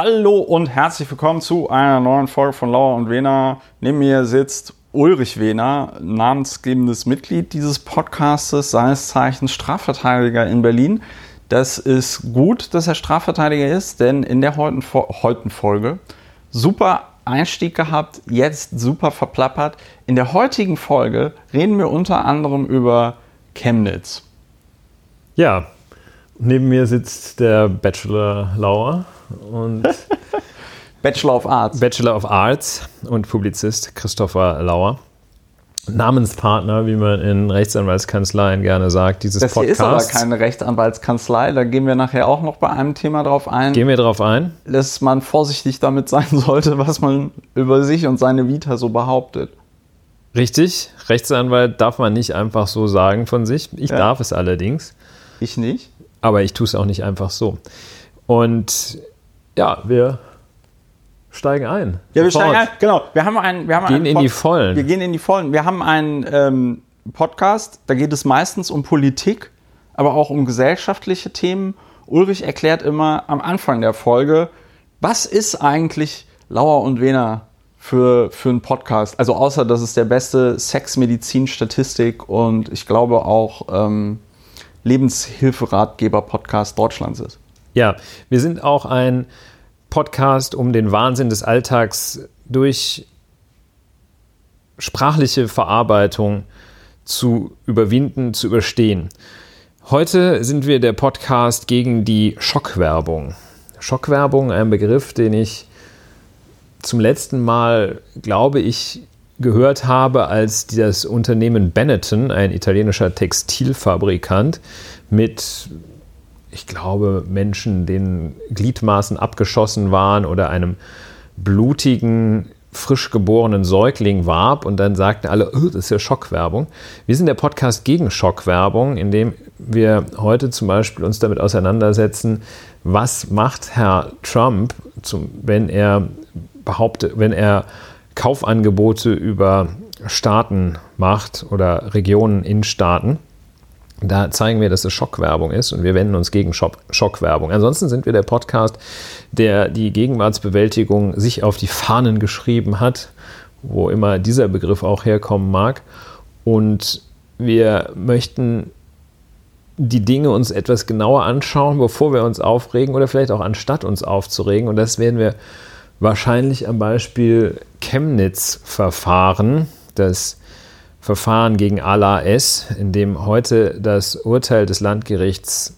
Hallo und herzlich willkommen zu einer neuen Folge von Lauer und Wena. Neben mir sitzt Ulrich Wehner, namensgebendes Mitglied dieses Podcastes, seines Zeichens Strafverteidiger in Berlin. Das ist gut, dass er Strafverteidiger ist, denn in der heutigen, heutigen Folge super Einstieg gehabt, jetzt super verplappert. In der heutigen Folge reden wir unter anderem über Chemnitz. Ja, neben mir sitzt der Bachelor Lauer und Bachelor of Arts. Bachelor of Arts und Publizist Christopher Lauer. Namenspartner, wie man in Rechtsanwaltskanzleien gerne sagt, dieses das Podcasts. Das ist aber keine Rechtsanwaltskanzlei, da gehen wir nachher auch noch bei einem Thema drauf ein. Gehen wir drauf ein? Dass man vorsichtig damit sein sollte, was man über sich und seine Vita so behauptet. Richtig, Rechtsanwalt darf man nicht einfach so sagen von sich. Ich ja. darf es allerdings. Ich nicht. Aber ich tue es auch nicht einfach so. Und ja, wir steigen ein. Ja, wir steigen ein. Genau. Wir haben einen. Wir haben gehen einen in die Vollen. Wir gehen in die Vollen. Wir haben einen ähm, Podcast, da geht es meistens um Politik, aber auch um gesellschaftliche Themen. Ulrich erklärt immer am Anfang der Folge, was ist eigentlich Lauer und Wena für, für einen Podcast? Also außer, dass es der beste Sex-Medizin-Statistik und ich glaube auch ähm, Lebenshilferatgeber-Podcast Deutschlands ist. Ja, wir sind auch ein Podcast, um den Wahnsinn des Alltags durch sprachliche Verarbeitung zu überwinden, zu überstehen. Heute sind wir der Podcast gegen die Schockwerbung. Schockwerbung, ein Begriff, den ich zum letzten Mal, glaube ich, gehört habe, als das Unternehmen Benetton, ein italienischer Textilfabrikant, mit ich glaube, Menschen, denen Gliedmaßen abgeschossen waren oder einem blutigen, frisch geborenen Säugling warb und dann sagten alle, oh, das ist ja Schockwerbung. Wir sind der Podcast gegen Schockwerbung, in dem wir heute zum Beispiel uns damit auseinandersetzen, was macht Herr Trump, zum, wenn er behauptet, wenn er Kaufangebote über Staaten macht oder Regionen in Staaten da zeigen wir, dass es Schockwerbung ist und wir wenden uns gegen Schock Schockwerbung. Ansonsten sind wir der Podcast, der die Gegenwartsbewältigung sich auf die Fahnen geschrieben hat, wo immer dieser Begriff auch herkommen mag. Und wir möchten die Dinge uns etwas genauer anschauen, bevor wir uns aufregen oder vielleicht auch anstatt uns aufzuregen. Und das werden wir wahrscheinlich am Beispiel Chemnitz-Verfahren, das Verfahren gegen Allah S., in dem heute das Urteil des Landgerichts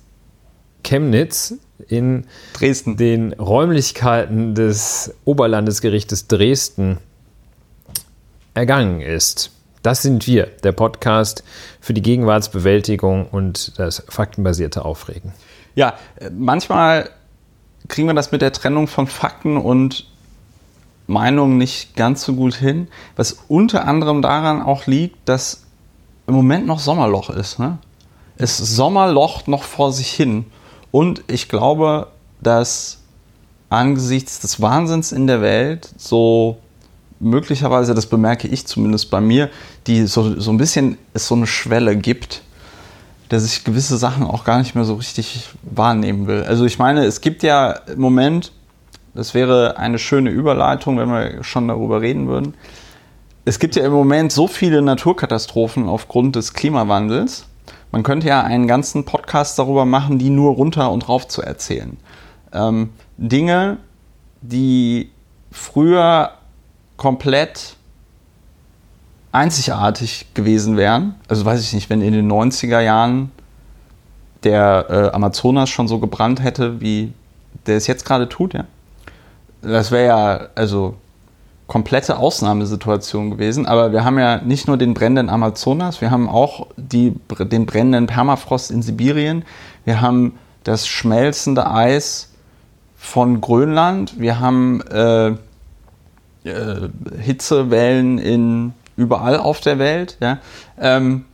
Chemnitz in Dresden. den Räumlichkeiten des Oberlandesgerichtes Dresden ergangen ist. Das sind wir, der Podcast für die Gegenwartsbewältigung und das faktenbasierte Aufregen. Ja, manchmal kriegen wir das mit der Trennung von Fakten und Meinung nicht ganz so gut hin, was unter anderem daran auch liegt, dass im Moment noch Sommerloch ist. Ne? Es Sommerloch noch vor sich hin. Und ich glaube, dass angesichts des Wahnsinns in der Welt so möglicherweise, das bemerke ich zumindest bei mir, die so, so ein bisschen es so eine Schwelle gibt, dass ich gewisse Sachen auch gar nicht mehr so richtig wahrnehmen will. Also ich meine, es gibt ja im Moment das wäre eine schöne Überleitung, wenn wir schon darüber reden würden. Es gibt ja im Moment so viele Naturkatastrophen aufgrund des Klimawandels. Man könnte ja einen ganzen Podcast darüber machen, die nur runter und rauf zu erzählen. Ähm, Dinge, die früher komplett einzigartig gewesen wären. Also weiß ich nicht, wenn in den 90er Jahren der äh, Amazonas schon so gebrannt hätte, wie der es jetzt gerade tut, ja das wäre ja also komplette Ausnahmesituation gewesen. Aber wir haben ja nicht nur den brennenden Amazonas, wir haben auch die, den brennenden Permafrost in Sibirien, wir haben das schmelzende Eis von Grönland, wir haben äh, äh, Hitzewellen in überall auf der Welt. Ja? Ähm,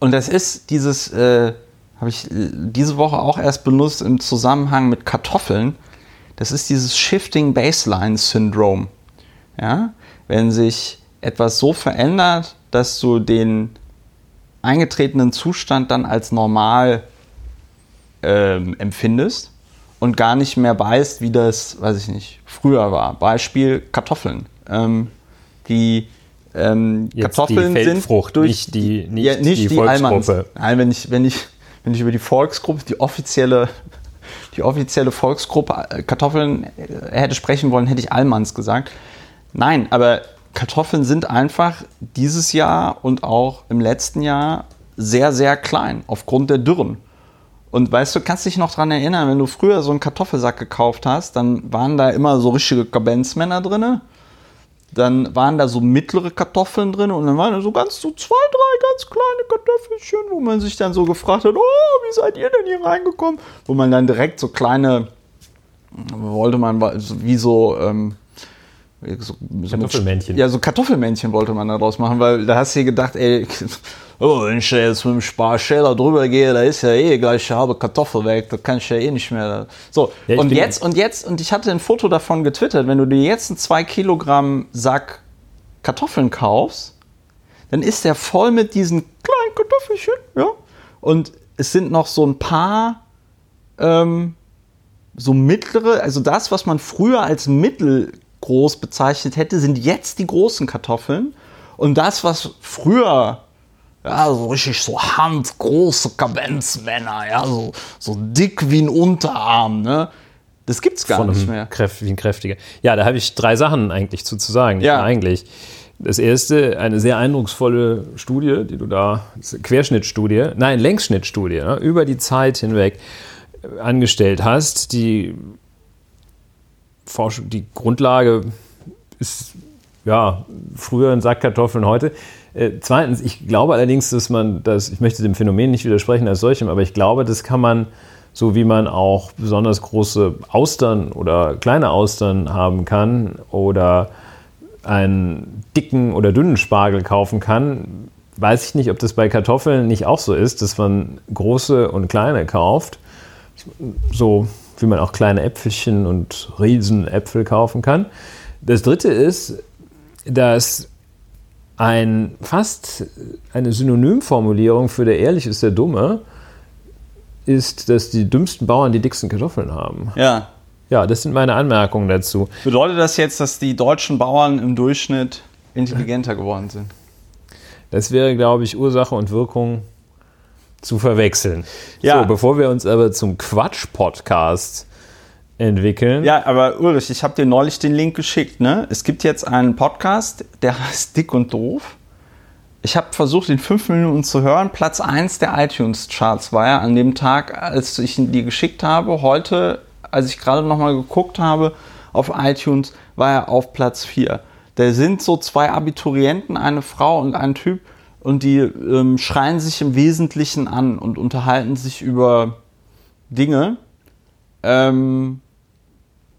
und das ist dieses, äh, habe ich diese Woche auch erst benutzt im Zusammenhang mit Kartoffeln das ist dieses Shifting Baseline Syndrome. Ja? Wenn sich etwas so verändert, dass du den eingetretenen Zustand dann als normal ähm, empfindest und gar nicht mehr weißt, wie das, weiß ich nicht, früher war. Beispiel Kartoffeln. Ähm, die ähm, Kartoffeln die sind durch nicht die, nicht ja, nicht die, die, Almans. Volksgruppe. Nein, wenn ich, wenn ich, wenn ich über die Volksgruppe, die offizielle, die offizielle Volksgruppe äh, Kartoffeln äh, hätte sprechen wollen, hätte ich Almans gesagt. Nein, aber Kartoffeln sind einfach dieses Jahr und auch im letzten Jahr sehr, sehr klein aufgrund der Dürren. Und weißt du, kannst dich noch daran erinnern, wenn du früher so einen Kartoffelsack gekauft hast, dann waren da immer so richtige Kabenzmänner drinne. Dann waren da so mittlere Kartoffeln drin und dann waren da so ganz so zwei, drei ganz kleine Kartoffelchen, wo man sich dann so gefragt hat, oh, wie seid ihr denn hier reingekommen? Wo man dann direkt so kleine, wollte man so- wie so, ähm, so, so Kartoffelmännchen. Ja, so Kartoffelmännchen wollte man daraus machen, weil da hast du dir gedacht, ey, oh, wenn ich da jetzt mit dem Sparschäler drüber gehe, da ist ja eh gleich eine halbe Kartoffel weg, da kann ich ja eh nicht mehr. So, Ja, und jetzt, und jetzt, und ich hatte ein Foto davon getwittert, wenn du dir jetzt einen 2 Kilogramm Sack Kartoffeln kaufst, dann ist der voll mit diesen kleinen Kartoffelchen, ja. Und es sind noch so ein paar ähm, so mittlere, also das, was man früher als mittelgroß bezeichnet hätte, sind jetzt die großen Kartoffeln. Und das, was früher ja, so richtig so handgroße Kabenzmänner, ja, so, so dick wie ein Unterarm, ne? Das gibt's gar von nicht mehr. Kräft, wie ein kräftiger. Ja, da habe ich drei Sachen eigentlich zu, zu sagen. Ja. Eigentlich. Das erste, eine sehr eindrucksvolle Studie, die du da, Querschnittstudie, nein, Längsschnittstudie, ne, über die Zeit hinweg angestellt hast. Die Forschung, die Grundlage ist ja früher ein Sack Kartoffeln heute. Äh, zweitens, ich glaube allerdings, dass man das, ich möchte dem Phänomen nicht widersprechen als solchem, aber ich glaube, das kann man, so wie man auch besonders große Austern oder kleine Austern haben kann oder einen dicken oder dünnen Spargel kaufen kann, weiß ich nicht, ob das bei Kartoffeln nicht auch so ist, dass man große und kleine kauft, so wie man auch kleine Äpfelchen und Riesenäpfel kaufen kann. Das dritte ist, dass ein fast eine Synonymformulierung für der ehrlich ist der Dumme ist, dass die dümmsten Bauern die dicksten Kartoffeln haben. Ja. Ja, das sind meine Anmerkungen dazu. Bedeutet das jetzt, dass die deutschen Bauern im Durchschnitt intelligenter geworden sind? Das wäre, glaube ich, Ursache und Wirkung zu verwechseln. Ja. So, bevor wir uns aber zum Quatsch-Podcast entwickeln. Ja, aber Ulrich, ich habe dir neulich den Link geschickt. Ne? Es gibt jetzt einen Podcast, der heißt Dick und Doof. Ich habe versucht, in fünf Minuten zu hören. Platz 1 der iTunes-Charts war er an dem Tag, als ich ihn dir geschickt habe. Heute, als ich gerade nochmal geguckt habe auf iTunes, war er auf Platz 4. Da sind so zwei Abiturienten, eine Frau und ein Typ, und die ähm, schreien sich im Wesentlichen an und unterhalten sich über Dinge. Ähm,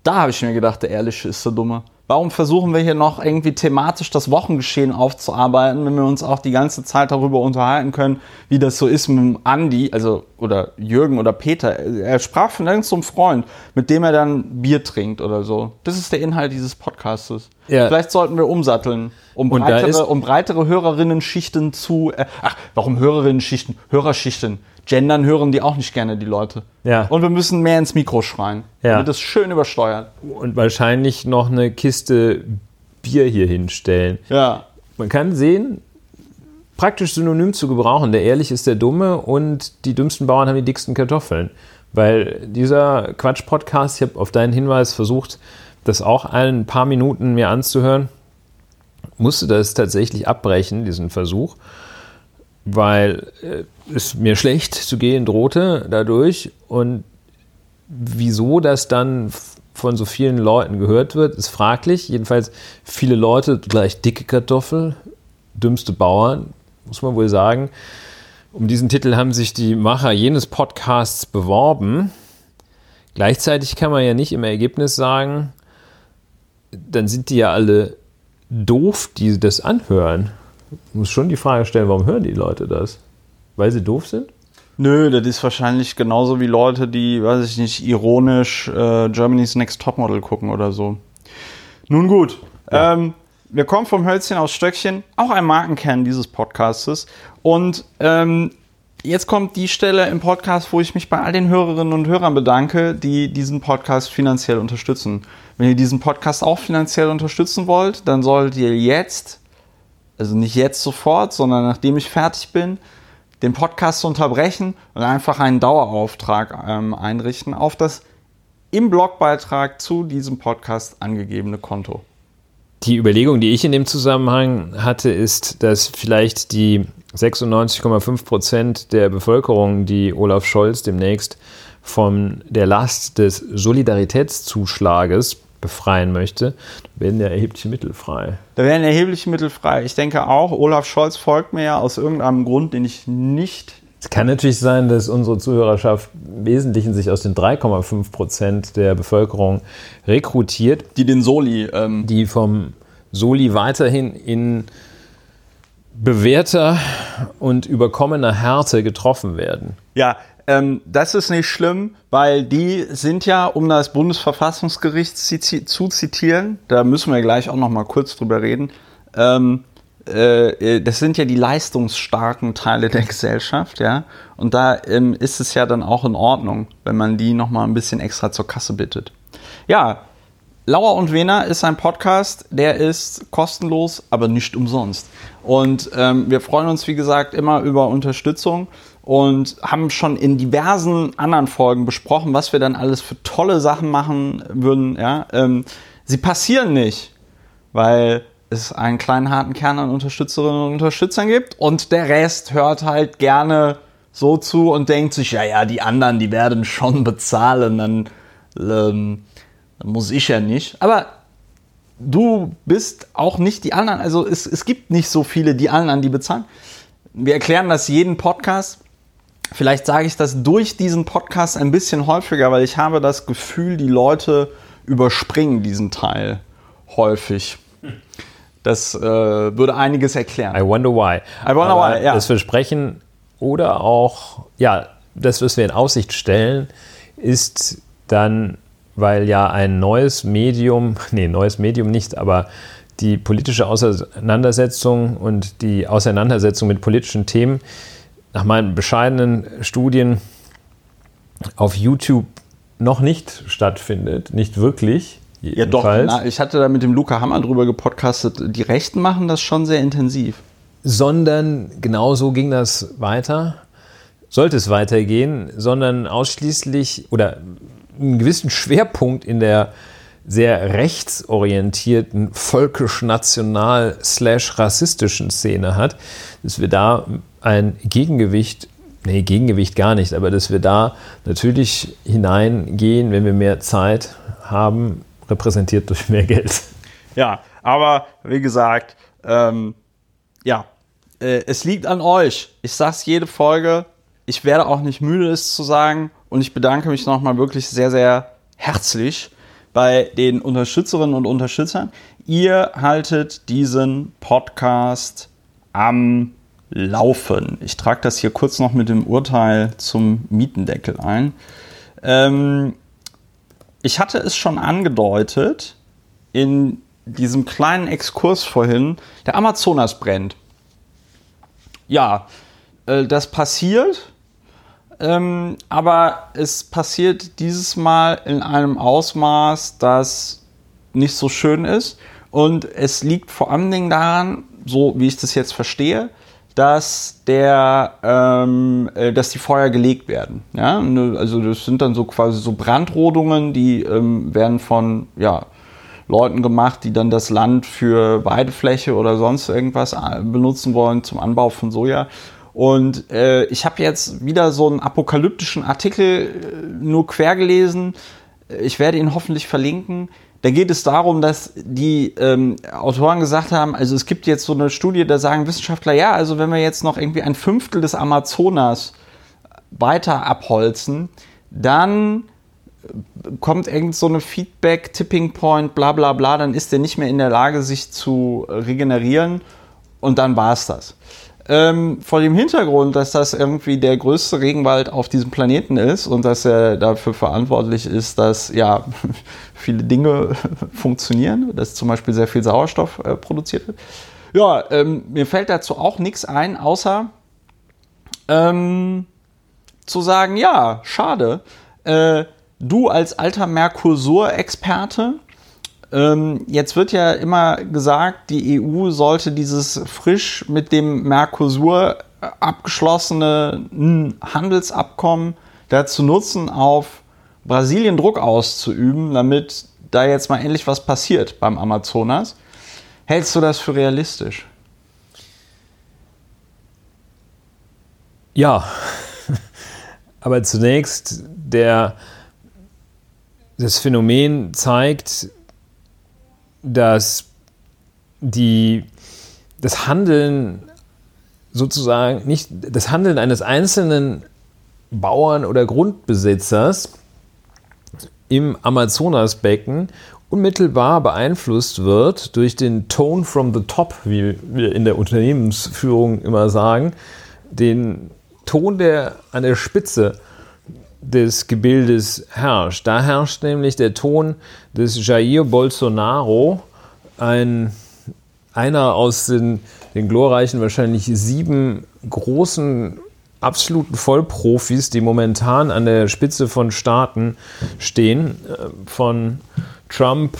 da habe ich mir gedacht, der Ehrliche ist der Dumme. Warum versuchen wir hier noch irgendwie thematisch das Wochengeschehen aufzuarbeiten, wenn wir uns auch die ganze Zeit darüber unterhalten können, wie das so ist mit Andi, also oder Jürgen oder Peter. Er sprach von irgendeinem Freund, mit dem er dann Bier trinkt oder so. Das ist der Inhalt dieses Podcastes. Ja. Vielleicht sollten wir umsatteln, um Und breitere, um breitere Hörerinnen-Schichten zu. Äh, ach, warum Hörerinnen-Schichten? Hörerschichten. Gendern hören die auch nicht gerne, die Leute. Ja. Und wir müssen mehr ins Mikro schreien. Ja. Damit es schön übersteuert. Und wahrscheinlich noch eine Kiste Bier hier hinstellen. Ja. Man kann sehen, praktisch synonym zu gebrauchen. Der Ehrlich ist der Dumme und die dümmsten Bauern haben die dicksten Kartoffeln. Weil dieser Quatsch-Podcast, ich habe auf deinen Hinweis versucht, das auch ein paar Minuten mir anzuhören, musste das tatsächlich abbrechen, diesen Versuch, weil äh, es mir schlecht zu gehen drohte dadurch. Und wieso das dann von so vielen Leuten gehört wird, ist fraglich. Jedenfalls viele Leute gleich dicke Kartoffel, dümmste Bauern, muss man wohl sagen. Um diesen Titel haben sich die Macher jenes Podcasts beworben. Gleichzeitig kann man ja nicht im Ergebnis sagen, dann sind die ja alle doof, die das anhören. Man muss schon die Frage stellen, warum hören die Leute das? Weil sie doof sind? Nö, das ist wahrscheinlich genauso wie Leute, die, weiß ich nicht, ironisch äh, Germany's Next Topmodel gucken oder so. Nun gut. Ähm, wir kommen vom Hölzchen aus Stöckchen, auch ein Markenkern dieses Podcastes. Und ähm, jetzt kommt die Stelle im Podcast, wo ich mich bei all den Hörerinnen und Hörern bedanke, die diesen Podcast finanziell unterstützen. Wenn ihr diesen Podcast auch finanziell unterstützen wollt, dann solltet ihr jetzt, also nicht jetzt sofort, sondern nachdem ich fertig bin, den Podcast unterbrechen und einfach einen Dauerauftrag ähm, einrichten auf das im Blogbeitrag zu diesem Podcast angegebene Konto. Die Überlegung, die ich in dem Zusammenhang hatte, ist, dass vielleicht die 96,5 Prozent der Bevölkerung, die Olaf Scholz demnächst von der Last des Solidaritätszuschlages befreien möchte, werden ja erhebliche Mittel frei. Da werden erhebliche Mittel frei. Ich denke auch, Olaf Scholz folgt mir ja aus irgendeinem Grund, den ich nicht. Es kann natürlich sein, dass unsere Zuhörerschaft im Wesentlichen sich aus den 3,5 Prozent der Bevölkerung rekrutiert. Die den Soli. Ähm die vom Soli weiterhin in bewährter und überkommener Härte getroffen werden. Ja, ähm, das ist nicht schlimm, weil die sind ja, um das Bundesverfassungsgericht zu zitieren, da müssen wir gleich auch noch mal kurz drüber reden, ähm, äh, das sind ja die leistungsstarken Teile der Gesellschaft, ja, und da ähm, ist es ja dann auch in Ordnung, wenn man die noch mal ein bisschen extra zur Kasse bittet. Ja, Lauer und Wena ist ein Podcast, der ist kostenlos, aber nicht umsonst. Und ähm, wir freuen uns, wie gesagt, immer über Unterstützung und haben schon in diversen anderen Folgen besprochen, was wir dann alles für tolle Sachen machen würden. Ja? Ähm, sie passieren nicht, weil es einen kleinen harten Kern an Unterstützerinnen und Unterstützern gibt und der Rest hört halt gerne so zu und denkt sich, ja, ja, die anderen, die werden schon bezahlen, dann ähm, muss ich ja nicht. Aber du bist auch nicht die anderen. Also es, es gibt nicht so viele, die anderen, die bezahlen. Wir erklären das jeden Podcast. Vielleicht sage ich das durch diesen Podcast ein bisschen häufiger, weil ich habe das Gefühl, die Leute überspringen diesen Teil häufig. Das äh, würde einiges erklären. I wonder why. I wonder Aber why, ja. Das Versprechen oder auch, ja, das, was wir in Aussicht stellen, ist dann weil ja ein neues Medium, nee, neues Medium nicht, aber die politische Auseinandersetzung und die Auseinandersetzung mit politischen Themen nach meinen bescheidenen Studien auf YouTube noch nicht stattfindet, nicht wirklich. Ja, doch. Ich hatte da mit dem Luca Hammer drüber gepodcastet. Die Rechten machen das schon sehr intensiv. Sondern genauso ging das weiter, sollte es weitergehen, sondern ausschließlich oder einen gewissen Schwerpunkt in der sehr rechtsorientierten, völkisch-national slash rassistischen Szene hat, dass wir da ein Gegengewicht, nee, Gegengewicht gar nicht, aber dass wir da natürlich hineingehen, wenn wir mehr Zeit haben, repräsentiert durch mehr Geld. Ja, aber wie gesagt, ähm, ja, äh, es liegt an euch. Ich sag's jede Folge. Ich werde auch nicht müde, es zu sagen. Und ich bedanke mich nochmal wirklich sehr, sehr herzlich bei den Unterstützerinnen und Unterstützern. Ihr haltet diesen Podcast am Laufen. Ich trage das hier kurz noch mit dem Urteil zum Mietendeckel ein. Ähm, ich hatte es schon angedeutet in diesem kleinen Exkurs vorhin. Der Amazonas brennt. Ja, äh, das passiert ähm, aber es passiert dieses Mal in einem Ausmaß, das nicht so schön ist. Und es liegt vor allen Dingen daran, so wie ich das jetzt verstehe, dass der, ähm, äh, dass die Feuer gelegt werden. Ja, also das sind dann so quasi so Brandrodungen, die ähm, werden von ja, Leuten gemacht, die dann das Land für Weidefläche oder sonst irgendwas äh, benutzen wollen zum Anbau von Soja. Und äh, ich habe jetzt wieder so einen apokalyptischen Artikel äh, nur quer gelesen. Ich werde ihn hoffentlich verlinken. Da geht es darum, dass die ähm, Autoren gesagt haben, also es gibt jetzt so eine Studie, da sagen Wissenschaftler, ja, also wenn wir jetzt noch irgendwie ein Fünftel des Amazonas weiter abholzen, dann kommt irgend so eine Feedback, Tipping Point, bla bla bla, dann ist der nicht mehr in der Lage, sich zu regenerieren und dann war es das. Ähm, vor dem Hintergrund, dass das irgendwie der größte Regenwald auf diesem Planeten ist und dass er dafür verantwortlich ist, dass ja viele Dinge funktionieren, dass zum Beispiel sehr viel Sauerstoff äh, produziert wird. Ja, ähm, mir fällt dazu auch nichts ein, außer ähm, zu sagen, ja, schade. Äh, du als alter Mercosur-Experte, jetzt wird ja immer gesagt, die EU sollte dieses frisch mit dem Mercosur abgeschlossene Handelsabkommen dazu nutzen, auf Brasilien Druck auszuüben, damit da jetzt mal endlich was passiert beim Amazonas. Hältst du das für realistisch? Ja, aber zunächst der, das Phänomen zeigt, dass die, das Handeln sozusagen nicht das Handeln eines einzelnen Bauern oder Grundbesitzers im Amazonasbecken unmittelbar beeinflusst wird durch den Tone from the top, wie wir in der Unternehmensführung immer sagen, den Ton, der an der Spitze des Gebildes herrscht. Da herrscht nämlich der Ton des Jair Bolsonaro, ein, einer aus den, den glorreichen wahrscheinlich sieben großen absoluten Vollprofis, die momentan an der Spitze von Staaten stehen, äh, von Trump,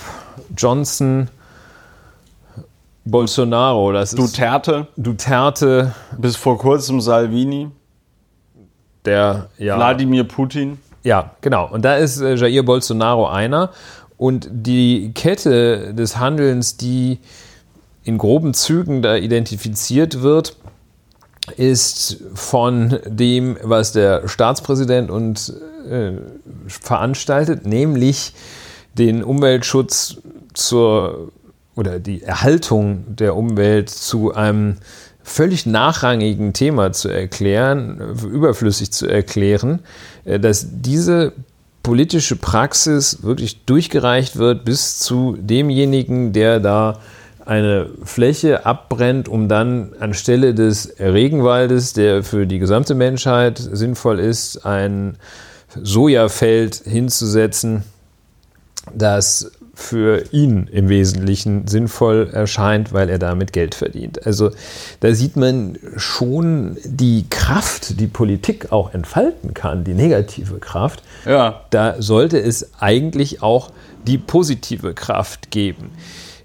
Johnson, Bolsonaro, das Duterte. Duterte. Bis vor kurzem Salvini. Der, ja. Wladimir Putin. Ja, genau. Und da ist äh, Jair Bolsonaro einer. Und die Kette des Handelns, die in groben Zügen da identifiziert wird, ist von dem, was der Staatspräsident und äh, veranstaltet, nämlich den Umweltschutz zur oder die Erhaltung der Umwelt zu einem völlig nachrangigen Thema zu erklären, überflüssig zu erklären, äh, dass diese politische Praxis wirklich durchgereicht wird bis zu demjenigen, der da eine Fläche abbrennt, um dann anstelle des Regenwaldes, der für die gesamte Menschheit sinnvoll ist, ein Sojafeld hinzusetzen, das für ihn im Wesentlichen sinnvoll erscheint, weil er damit Geld verdient. Also da sieht man schon die Kraft, die Politik auch entfalten kann, die negative Kraft. Ja. Da sollte es eigentlich auch die positive Kraft geben.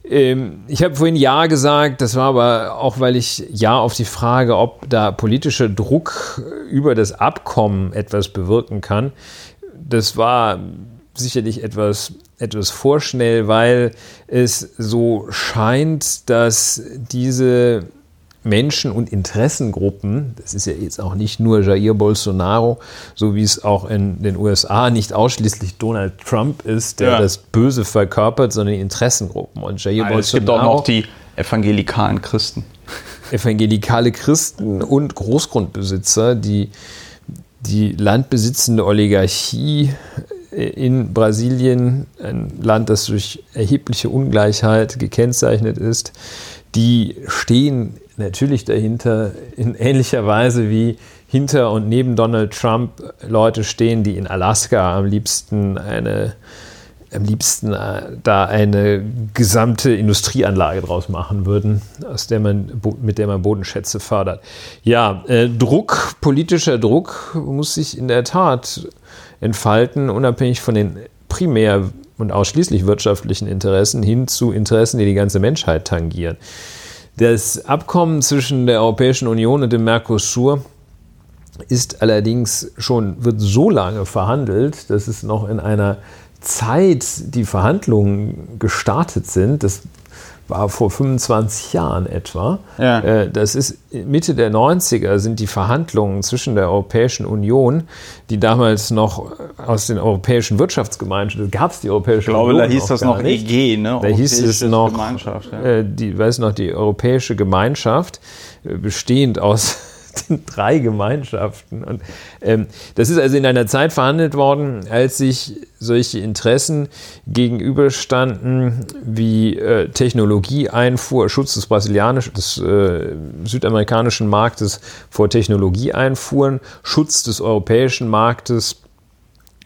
Ähm, ich habe vorhin Ja gesagt, das war aber auch, weil ich Ja auf die Frage, ob da politischer Druck über das Abkommen etwas bewirken kann, das war sicherlich etwas, etwas vorschnell, weil es so scheint, dass diese Menschen und Interessengruppen, das ist ja jetzt auch nicht nur Jair Bolsonaro, so wie es auch in den USA nicht ausschließlich Donald Trump ist, der ja. das Böse verkörpert, sondern die Interessengruppen. Und Jair Nein, Bolsonaro. Es gibt auch noch die evangelikalen Christen. Evangelikale Christen und Großgrundbesitzer, die die landbesitzende Oligarchie in Brasilien, ein Land, das durch erhebliche Ungleichheit gekennzeichnet ist, die stehen natürlich dahinter in ähnlicher Weise wie hinter und neben Donald Trump Leute stehen, die in Alaska am liebsten eine am liebsten äh, da eine gesamte Industrieanlage draus machen würden, aus der man, mit der man Bodenschätze fördert. Ja, äh, Druck, politischer Druck muss sich in der Tat entfalten, unabhängig von den primär und ausschließlich wirtschaftlichen Interessen hin zu Interessen, die die ganze Menschheit tangieren. Das Abkommen zwischen der Europäischen Union und dem Mercosur ist allerdings schon, wird so lange verhandelt, dass es noch in einer Zeit die Verhandlungen gestartet sind. Das war vor 25 Jahren etwa. Ja. Äh, das ist Mitte der 90er sind die Verhandlungen zwischen der Europäischen Union, die damals noch aus den europäischen Wirtschaftsgemeinschaften, gab es die Europäische Union. Ich glaube, Union da hieß das noch nicht. EG, ne? Da hieß es noch, Gemeinschaft, ja. Äh, die, weiß noch, die Europäische Gemeinschaft, äh, bestehend aus den drei Gemeinschaften. Und ähm, das ist also in einer Zeit verhandelt worden, als sich solche Interessen gegenüberstanden wie äh, Technologieeinfuhr, Schutz des brasilianischen, des äh, südamerikanischen Marktes vor Technologieeinfuhren, Schutz des europäischen Marktes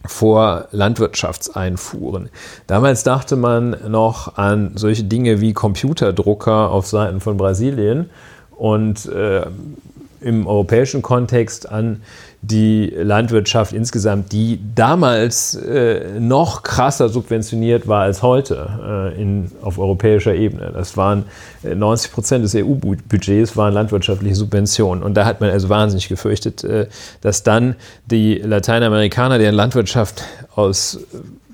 vor Landwirtschaftseinfuhren. Damals dachte man noch an solche Dinge wie Computerdrucker auf Seiten von Brasilien und äh, im europäischen Kontext an die Landwirtschaft insgesamt, die damals äh, noch krasser subventioniert war als heute äh, in, auf europäischer Ebene. Das waren äh, 90 Prozent des EU-Budgets waren landwirtschaftliche Subventionen. Und da hat man also wahnsinnig gefürchtet, äh, dass dann die Lateinamerikaner, deren Landwirtschaft aus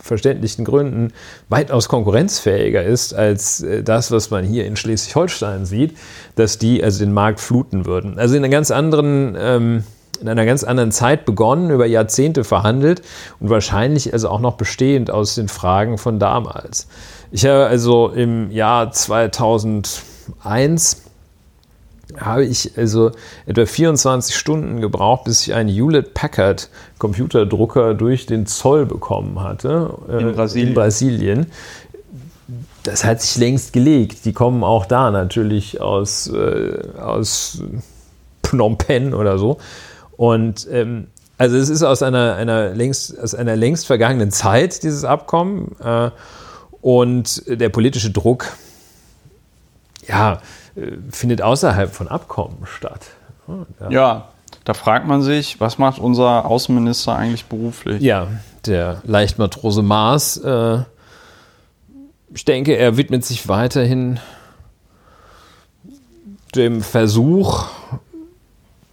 verständlichen Gründen weitaus konkurrenzfähiger ist als äh, das, was man hier in Schleswig-Holstein sieht, dass die also den Markt fluten würden. Also in einer ganz anderen ähm, in einer ganz anderen Zeit begonnen, über Jahrzehnte verhandelt und wahrscheinlich also auch noch bestehend aus den Fragen von damals. Ich habe also im Jahr 2001 habe ich also etwa 24 Stunden gebraucht, bis ich einen Hewlett Packard Computerdrucker durch den Zoll bekommen hatte. Äh, in Brasilien. In Brasilien. Das hat sich längst gelegt. Die kommen auch da natürlich aus, äh, aus Phnom Penh oder so. Und ähm, also es ist aus einer, einer, längst, aus einer längst vergangenen Zeit, dieses Abkommen. Äh, und der politische Druck, ja, äh, findet außerhalb von Abkommen statt. Ja. ja. da fragt man sich, was macht unser Außenminister eigentlich beruflich? Ja, der Leichtmatrose Maas. Äh, ich denke, er widmet sich weiterhin dem Versuch,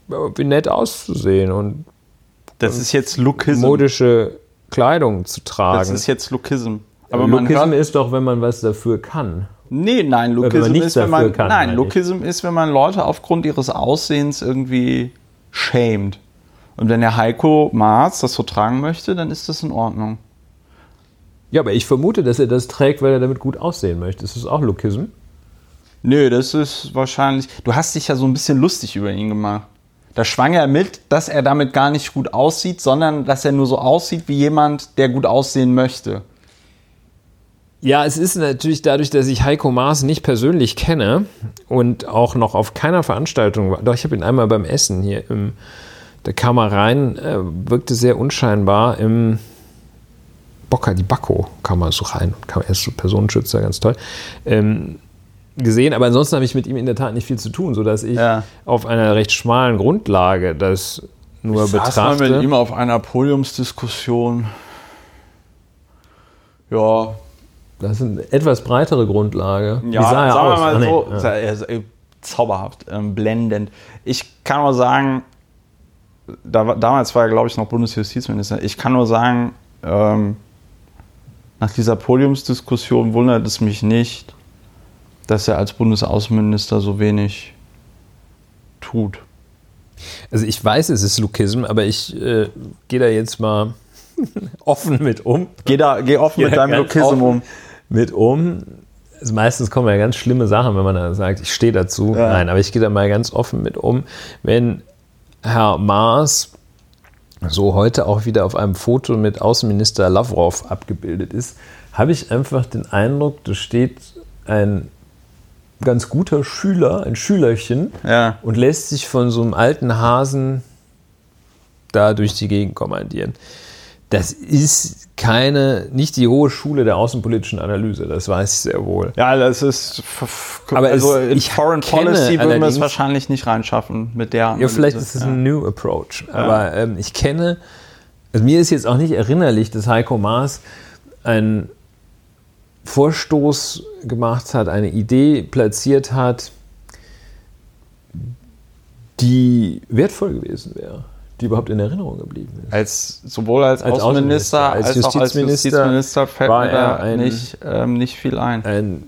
wie nett auszusehen und das ist jetzt Lookism. modische Kleidung zu tragen. Das ist jetzt Lookism. Aber Lookism ist doch, wenn man was dafür kann. Nee, nein, Lookism ist, wenn man, kann, nein, Lookism ist, wenn man Leute aufgrund ihres Aussehens irgendwie schämt. Und wenn der Heiko Maas das so tragen möchte, dann ist das in Ordnung. Ja, aber ich vermute, dass er das trägt, weil er damit gut aussehen möchte. Ist das auch Lookism? Nö, das ist wahrscheinlich. Du hast dich ja so ein bisschen lustig über ihn gemacht. Da schwang er mit, dass er damit gar nicht gut aussieht, sondern dass er nur so aussieht wie jemand, der gut aussehen möchte. Ja, es ist natürlich dadurch, dass ich Heiko Maas nicht persönlich kenne und auch noch auf keiner Veranstaltung war. Doch, ich habe ihn einmal beim Essen hier im, da kam er rein, äh, wirkte sehr unscheinbar im Bocca di Bacco kam er so rein, kam erst so Personenschützer, ganz toll. Ähm, gesehen, aber ansonsten habe ich mit ihm in der Tat nicht viel zu tun, sodass ich ja. auf einer recht schmalen Grundlage das nur ich betrachte. Saß mal mit ihm auf einer Podiumsdiskussion. Ja, das ist eine etwas breitere Grundlage. Ja, Wie sah er sagen aus? wir mal ah, so, ja. er zauberhaft, ähm, blendend. Ich kann nur sagen, da, damals war er, glaube ich, noch Bundesjustizminister. Ich kann nur sagen, ähm, nach dieser Podiumsdiskussion wundert es mich nicht, dass er als Bundesaußenminister so wenig tut. Also ich weiß, es ist Lukism, aber ich äh, gehe da jetzt mal offen mit um. Geh, da, geh offen ja, mit deinem Lukism um mit um. Also meistens kommen ja ganz schlimme Sachen, wenn man dann sagt, ich stehe dazu. Ja. Nein, aber ich gehe da mal ganz offen mit um. Wenn Herr Maas so heute auch wieder auf einem Foto mit Außenminister Lavrov abgebildet ist, habe ich einfach den Eindruck, da steht ein ganz guter Schüler, ein Schülerchen, ja. und lässt sich von so einem alten Hasen da durch die Gegend kommandieren das ist keine, nicht die hohe Schule der außenpolitischen Analyse, das weiß ich sehr wohl. Ja, das ist, aber also es, in Foreign Policy würden wir es wahrscheinlich nicht reinschaffen mit der Analyse. Ja, vielleicht ist es ja. ein New Approach, aber ja. ähm, ich kenne, also mir ist jetzt auch nicht erinnerlich, dass Heiko Maas einen Vorstoß gemacht hat, eine Idee platziert hat, die wertvoll gewesen wäre die überhaupt in Erinnerung geblieben ist. Als, sowohl als, als Außenminister, als, als Justizminister, auch als Justizminister fällt mir da ein, nicht, ähm, nicht viel ein. ein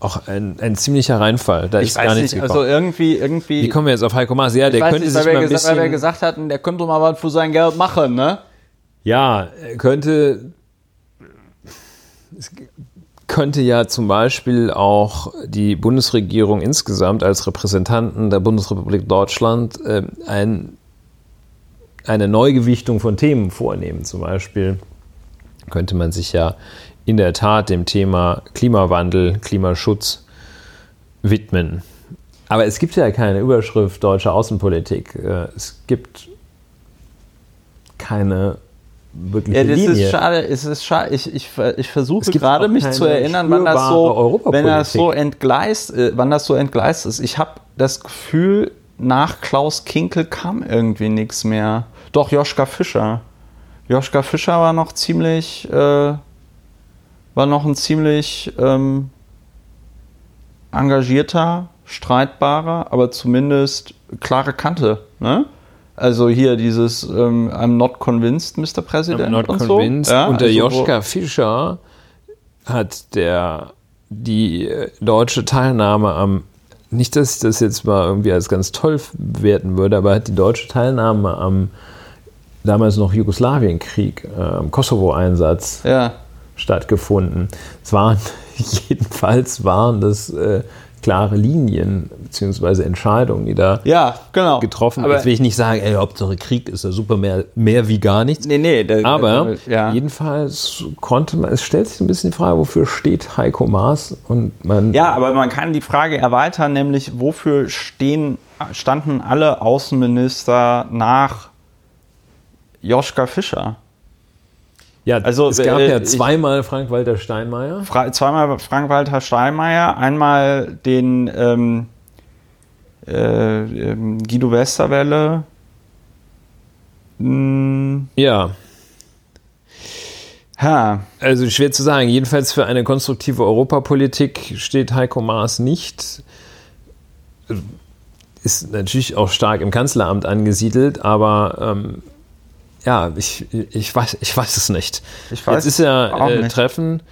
auch ein, ein ziemlicher Reinfall. Da ich ist gar nichts nicht, Also irgendwie, irgendwie. Wie kommen wir jetzt auf Heiko Maas? Ja, der könnte nicht, sich mal ein gesagt, bisschen. Weil wir gesagt hatten, der könnte mal was für sein Geld machen, ne? Ja, er könnte. Es könnte ja zum Beispiel auch die Bundesregierung insgesamt als Repräsentanten der Bundesrepublik Deutschland äh, ein eine Neugewichtung von Themen vornehmen. Zum Beispiel könnte man sich ja in der Tat dem Thema Klimawandel, Klimaschutz widmen. Aber es gibt ja keine Überschrift deutsche Außenpolitik. Äh, es gibt keine wirkliche ja, das Linie. Ist schade, es ist schade. Ich, ich, ich versuche gerade mich zu erinnern, wann das so, wenn das so entgleist, äh, wann das so entgleist ist. Ich habe das Gefühl, nach Klaus Kinkel kam irgendwie nichts mehr. Doch, Joschka Fischer. Joschka Fischer war noch ziemlich, äh, war noch ein ziemlich ähm, engagierter, streitbarer, aber zumindest klare Kante. Ne? Also hier dieses ähm, I'm not convinced, Mr. President. I'm not und convinced. So. Ja, und der also Joschka Fischer hat der die äh, deutsche Teilnahme am nicht, dass ich das jetzt mal irgendwie als ganz toll werten würde, aber hat die deutsche Teilnahme am damals noch Jugoslawienkrieg, äh, Kosovo-Einsatz ja. stattgefunden. Es waren jedenfalls waren das äh, klare Linien bzw. Entscheidungen, die da ja, genau. getroffen Aber Jetzt will ich nicht sagen, ey, Hauptsache Krieg ist ja super, mehr, mehr wie gar nichts. Nee, nee. Der, Aber ja. jedenfalls konnte man, es stellt sich ein bisschen die Frage, wofür steht Heiko Maas und man. Ja, aber man kann die Frage erweitern, nämlich wofür stehen, standen alle Außenminister nach Joschka Fischer? Ja, Also, es gab äh, ja zweimal Frank-Walter Steinmeier. Fra zweimal Frank-Walter Steinmeier, einmal den ähm, äh, ähm, Guido Westerwelle. Hm, Ja, ha, also schwer zu sagen. Jedenfalls für eine konstruktive Europapolitik steht Heiko Maas nicht. Ist natürlich auch stark im Kanzleramt angesiedelt, aber ähm, ja, ich, ich, weiß, ich weiß es nicht. Ich weiß Jetzt ist ja auch äh. Treffen.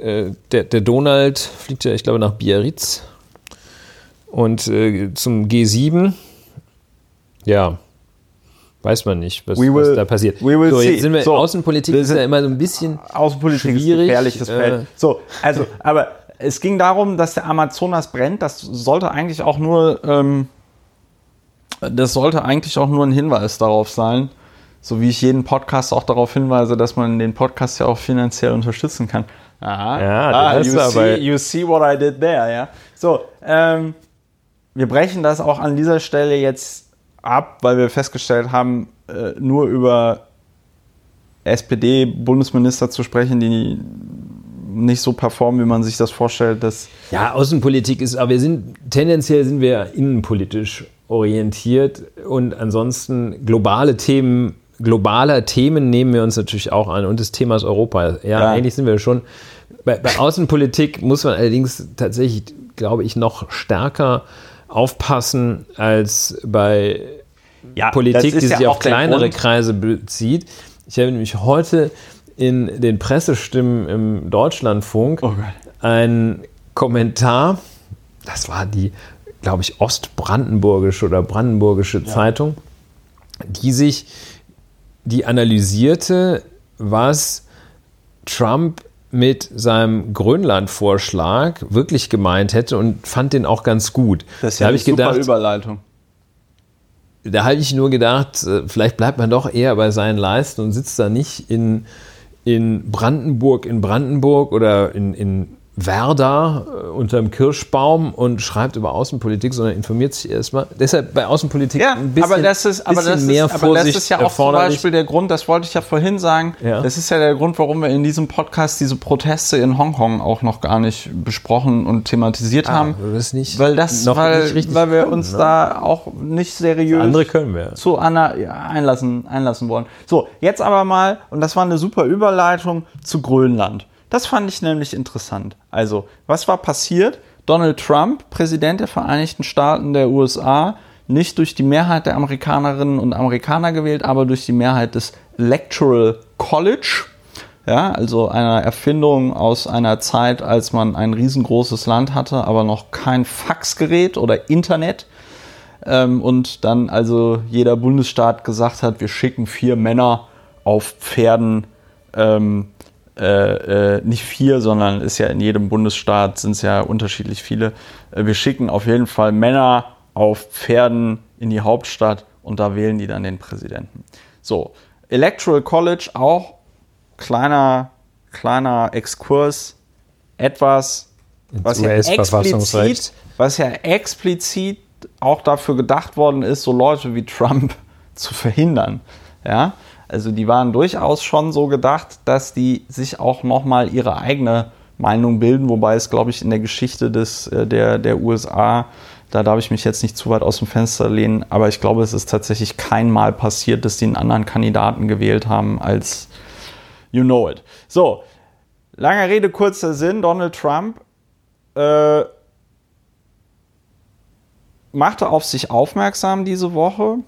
Äh, der, der Donald fliegt ja, ich glaube, nach Biarritz. Und äh, zum G7. Ja, weiß man nicht, was, will- was da passiert. we will so, see. jetzt sind wir, So. Außenpolitik Wir ist ja immer so ein bisschen Außenpolitik Schwierig, gefährliches äh, Feld. So, also, aber es ging darum, dass der Amazonas brennt. Das sollte eigentlich auch nur, ähm, das sollte eigentlich auch nur ein Hinweis darauf sein, so wie ich jeden Podcast auch darauf hinweise, dass man den Podcast ja auch finanziell unterstützen kann. Aha. Ja, ah, you, see, you see what I did there, ja. So, ähm, wir brechen das auch an dieser Stelle jetzt ab, weil wir festgestellt haben, äh, nur über SPD-Bundesminister zu sprechen, die nicht so performen, wie man sich das vorstellt, das Ja, Außenpolitik ist, aber wir sind tendenziell sind wir innenpolitisch orientiert und ansonsten globale Themen, globaler Themen nehmen wir uns natürlich auch an und das Thema ist Europa. Ja, Ja. eigentlich sind wir schon. Bei, bei Außenpolitik muss man allerdings tatsächlich, glaube ich, noch stärker aufpassen als bei ja, Politik, die sich ja auf kleinere. Kreise bezieht. Ich habe nämlich heute in den Pressestimmen im Deutschlandfunk Oh einen Kommentar, das war die, glaube ich, ostbrandenburgische oder brandenburgische Zeitung, die sich, die analysierte, was Trump mit seinem Grönland-Vorschlag wirklich gemeint hätte und fand den auch ganz gut. Das ist da ja habe eine ich super gedacht, Überleitung. da habe ich nur gedacht, äh, vielleicht bleibt man doch eher bei seinen Leisten und sitzt da nicht in, in Brandenburg, in Brandenburg oder in, in Werder äh, unterm Kirschbaum und schreibt über Außenpolitik, sondern informiert sich erstmal. Deshalb bei Außenpolitik Ja, ein bisschen, aber das ist, aber das mehr ist, aber das ist ja auch zum. Beispiel der Grund, das wollte ich ja vorhin sagen, Ja. das ist ja der Grund, warum wir in diesem Podcast diese Proteste in Hongkong auch noch gar nicht besprochen und thematisiert haben. weil wir das nicht- weil das, weil, nicht weil wir können, uns ne? da auch nicht seriös Andere können wir. zu Anna ja, einlassen, einlassen wollen. So, jetzt aber mal, und das war eine super Überleitung zu Grönland. Das fand ich nämlich interessant. Also, was war passiert? Donald Trump, Präsident der Vereinigten Staaten der USA, nicht durch die Mehrheit der Amerikanerinnen und Amerikaner gewählt, aber durch die Mehrheit des Electoral College. Ja, also einer Erfindung aus einer Zeit, als man ein riesengroßes Land hatte, aber noch kein Faxgerät oder Internet. Ähm, und dann also jeder Bundesstaat gesagt hat, wir schicken vier Männer auf Pferden, ähm, äh, äh, nicht vier, sondern ist ja in jedem Bundesstaat sind es ja unterschiedlich viele. Äh, wir schicken auf jeden Fall Männer auf Pferden in die Hauptstadt und da wählen die dann den Präsidenten. So, Electoral College auch kleiner, kleiner Exkurs, etwas, was ja, explizit, was ja explizit auch dafür gedacht worden ist, so Leute wie Trump zu verhindern. Ja, also die waren durchaus schon so gedacht, dass die sich auch nochmal ihre eigene Meinung bilden, wobei es, glaube ich, in der Geschichte des, äh, der, der USA Da darf ich mich jetzt nicht zu weit aus dem Fenster lehnen, aber ich glaube, es ist tatsächlich kein Mal passiert, dass die einen anderen Kandidaten gewählt haben als You Know It. So, langer Rede, kurzer Sinn. Donald Trump äh, machte auf sich aufmerksam diese Woche.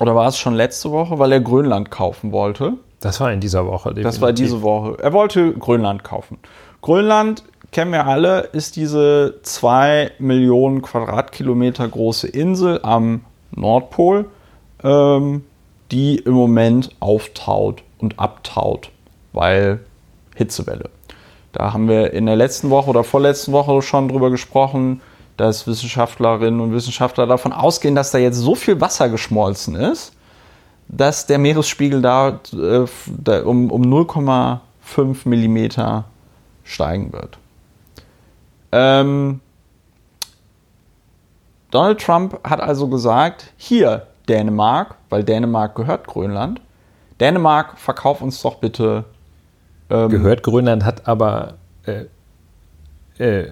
Oder war es schon letzte Woche, weil er Grönland kaufen wollte? Das war in dieser Woche. Definitiv. Das war diese Woche. Er wollte Grönland kaufen. Grönland, kennen wir alle, ist diese zwei Millionen Quadratkilometer große Insel am Nordpol, ähm, die im Moment auftaut und abtaut, weil Hitzewelle. Da haben wir in der letzten Woche oder vorletzten Woche schon drüber gesprochen, dass Wissenschaftlerinnen und Wissenschaftler davon ausgehen, dass da jetzt so viel Wasser geschmolzen ist, dass der Meeresspiegel da, äh, da um, um 0,5 Millimeter steigen wird. Ähm, Donald Trump hat also gesagt, hier Dänemark, weil Dänemark gehört Grönland, Dänemark, verkauf uns doch bitte. Ähm, gehört Grönland, hat aber äh, äh,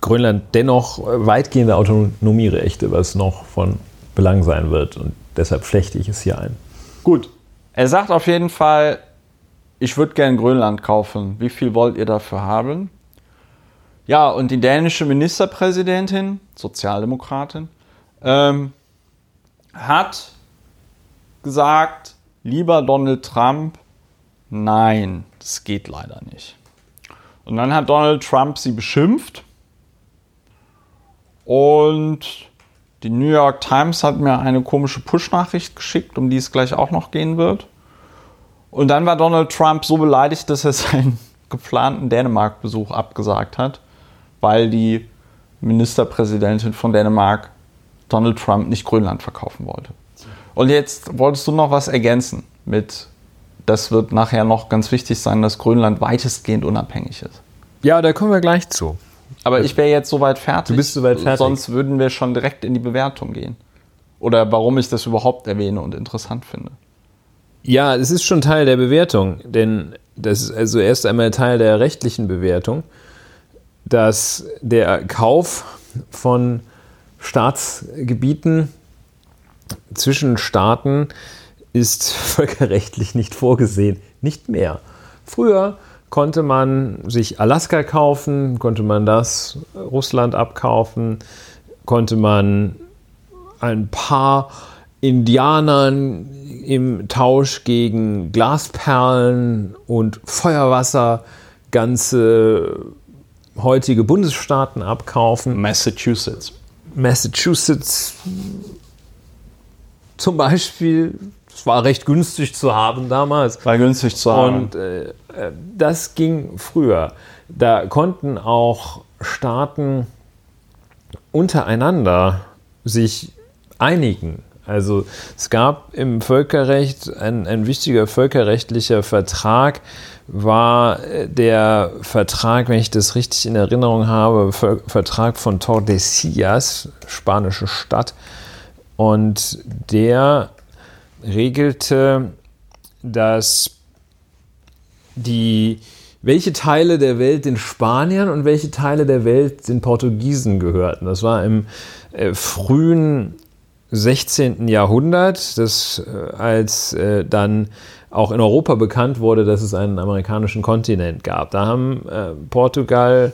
Grönland dennoch weitgehende Autonomierechte, was noch von Belang sein wird. Und deshalb flechte ich es hier ein. Gut. Er sagt auf jeden Fall, ich würde gerne Grönland kaufen. Wie viel wollt ihr dafür haben? Ja, und die dänische Ministerpräsidentin, Sozialdemokratin, ähm, hat gesagt, lieber Donald Trump, nein, das geht leider nicht. Und dann hat Donald Trump sie beschimpft. Und die New York Times hat mir eine komische Push-Nachricht geschickt, um die es gleich auch noch gehen wird. Und dann war Donald Trump so beleidigt, dass er seinen geplanten Dänemark-Besuch abgesagt hat, weil die Ministerpräsidentin von Dänemark Donald Trump nicht Grönland verkaufen wollte. Und jetzt wolltest du noch was ergänzen mit das wird nachher noch ganz wichtig sein, dass Grönland weitestgehend unabhängig ist. Ja, da kommen wir gleich zu. Aber ich wäre jetzt soweit fertig. Du bist soweit fertig. Sonst würden wir schon direkt in die Bewertung gehen. Oder warum ich das überhaupt erwähne und interessant finde. Ja, es ist schon Teil der Bewertung, denn das ist also erst einmal Teil der rechtlichen Bewertung, dass der Kauf von Staatsgebieten zwischen Staaten ist völkerrechtlich nicht vorgesehen. Nicht mehr. Früher konnte man sich Alaska kaufen, konnte man das Russland abkaufen, konnte man ein paar Indianern im Tausch gegen Glasperlen und Feuerwasser ganze heutige Bundesstaaten abkaufen. Massachusetts. Massachusetts zum Beispiel es war recht günstig zu haben damals. War günstig zu haben. Und äh, das ging früher. Da konnten auch Staaten untereinander sich einigen. Also es gab im Völkerrecht ein, ein wichtiger völkerrechtlicher Vertrag, war äh, der Vertrag, wenn ich das richtig in Erinnerung habe, Vertrag von Tordesillas, spanische Stadt. Und der regelte, dass die, welche Teile der Welt den Spaniern und welche Teile der Welt den Portugiesen gehörten. Das war im äh, frühen 16. Jahrhundert, das, äh, als äh, dann auch in Europa bekannt wurde, dass es einen amerikanischen Kontinent gab. Da haben äh, Portugal,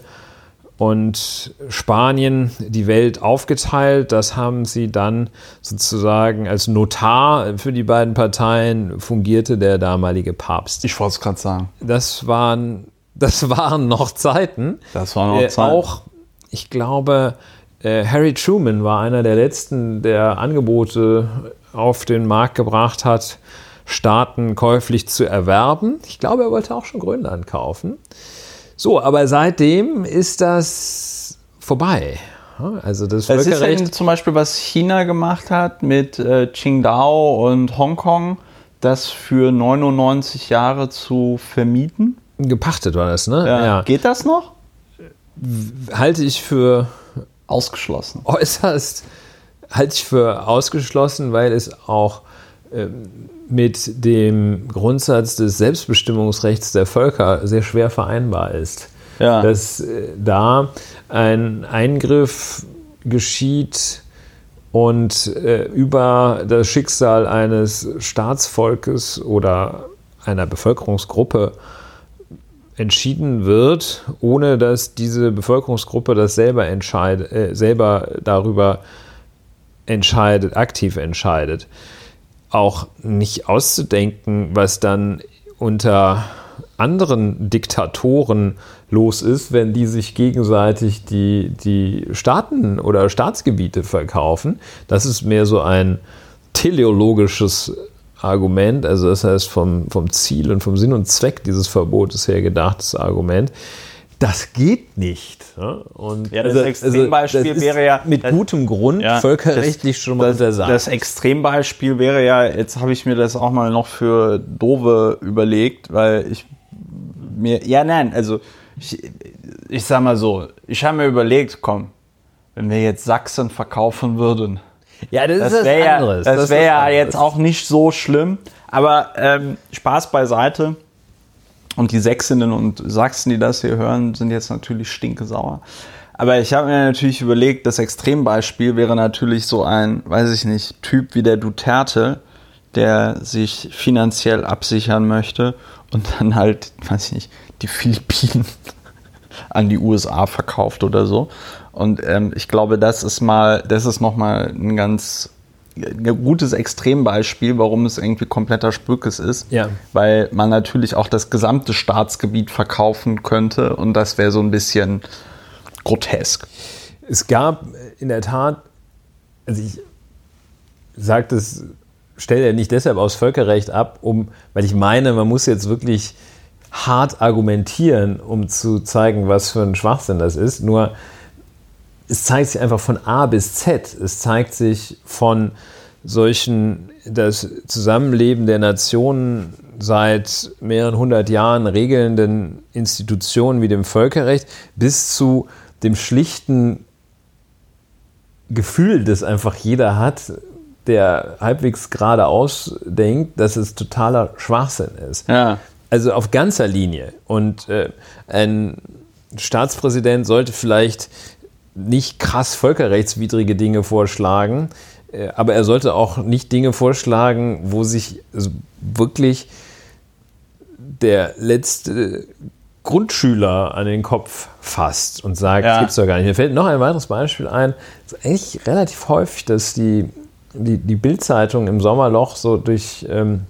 und Spanien die Welt aufgeteilt. Das haben sie dann sozusagen als Notar für die beiden Parteien fungierte der damalige Papst. Ich wollte es gerade sagen. Das waren, das waren noch Zeiten. Das waren noch äh, Zeiten. auch, ich glaube, äh, Harry Truman war einer der letzten, der Angebote auf den Markt gebracht hat, Staaten käuflich zu erwerben. Ich glaube, er wollte auch schon Grönland kaufen. So, aber seitdem ist das vorbei. Also das es Völkerrecht. Ist ja zum Beispiel, was China gemacht hat mit äh, Qingdao und Hongkong, das für 99 Jahre zu vermieten. Gepachtet war das, ne? Ja. ja. Geht das noch? Halte ich für ausgeschlossen. Äußerst halte ich für ausgeschlossen, weil es auch ähm, mit dem Grundsatz des Selbstbestimmungsrechts der Völker sehr schwer vereinbar ist. Ja. Dass äh, da ein Eingriff geschieht und äh, über das Schicksal eines Staatsvolkes oder einer Bevölkerungsgruppe entschieden wird, ohne dass diese Bevölkerungsgruppe das selber entscheidet, äh, selber darüber entscheidet, aktiv entscheidet. Auch nicht auszudenken, was dann unter anderen Diktatoren los ist, wenn die sich gegenseitig die, die Staaten oder Staatsgebiete verkaufen. Das ist mehr so ein teleologisches Argument, also das heißt vom, vom Ziel und vom Sinn und Zweck dieses Verbotes her gedachtes Argument. Das geht nicht. Und ja, das also, Extrembeispiel also das wäre ja mit das, gutem Grund ja, völkerrechtlich das, schon mal untersagt. Das Extrembeispiel wäre ja, jetzt habe ich mir das auch mal noch für Dove überlegt, weil ich mir, ja nein, also ich, ich sag mal so, ich habe mir überlegt, komm, wenn wir jetzt Sachsen verkaufen würden, ja, das, das ist was ja, anderes. Das, das wäre ja jetzt auch nicht so schlimm. Aber ähm, Spaß beiseite. Und die Sächsinnen und Sachsen, die das hier hören, sind jetzt natürlich stinkesauer. Aber ich habe mir natürlich überlegt, das Extrembeispiel wäre natürlich so ein, weiß ich nicht, Typ wie der Duterte, der sich finanziell absichern möchte und dann halt, weiß ich nicht, die Philippinen an die USA verkauft oder so. Und ähm, ich glaube, das ist mal, das ist nochmal ein ganz ein gutes Extrembeispiel, warum es irgendwie kompletter Spückes ist. Ja. Weil man natürlich auch das gesamte Staatsgebiet verkaufen könnte und das wäre so ein bisschen grotesk. Es gab in der Tat, also ich sage das, stelle ja nicht deshalb aus Völkerrecht ab, um, weil ich meine, man muss jetzt wirklich hart argumentieren, um zu zeigen, was für ein Schwachsinn das ist. Nur es zeigt sich einfach von A bis Z. Es zeigt sich von solchen, das Zusammenleben der Nationen seit mehreren hundert Jahren regelnden Institutionen wie dem Völkerrecht bis zu dem schlichten Gefühl, das einfach jeder hat, der halbwegs geradeaus denkt, dass es totaler Schwachsinn ist. Ja. Also auf ganzer Linie. Und äh, ein Staatspräsident sollte vielleicht nicht krass völkerrechtswidrige Dinge vorschlagen, äh, aber er sollte auch nicht Dinge vorschlagen, wo sich wirklich der letzte Grundschüler an den Kopf fasst und sagt, ja. das gibt es doch gar nicht. Mir fällt noch ein weiteres Beispiel ein. Es ist eigentlich relativ häufig, dass die, die, die Bild-Zeitung im Sommerloch so durch, ähm,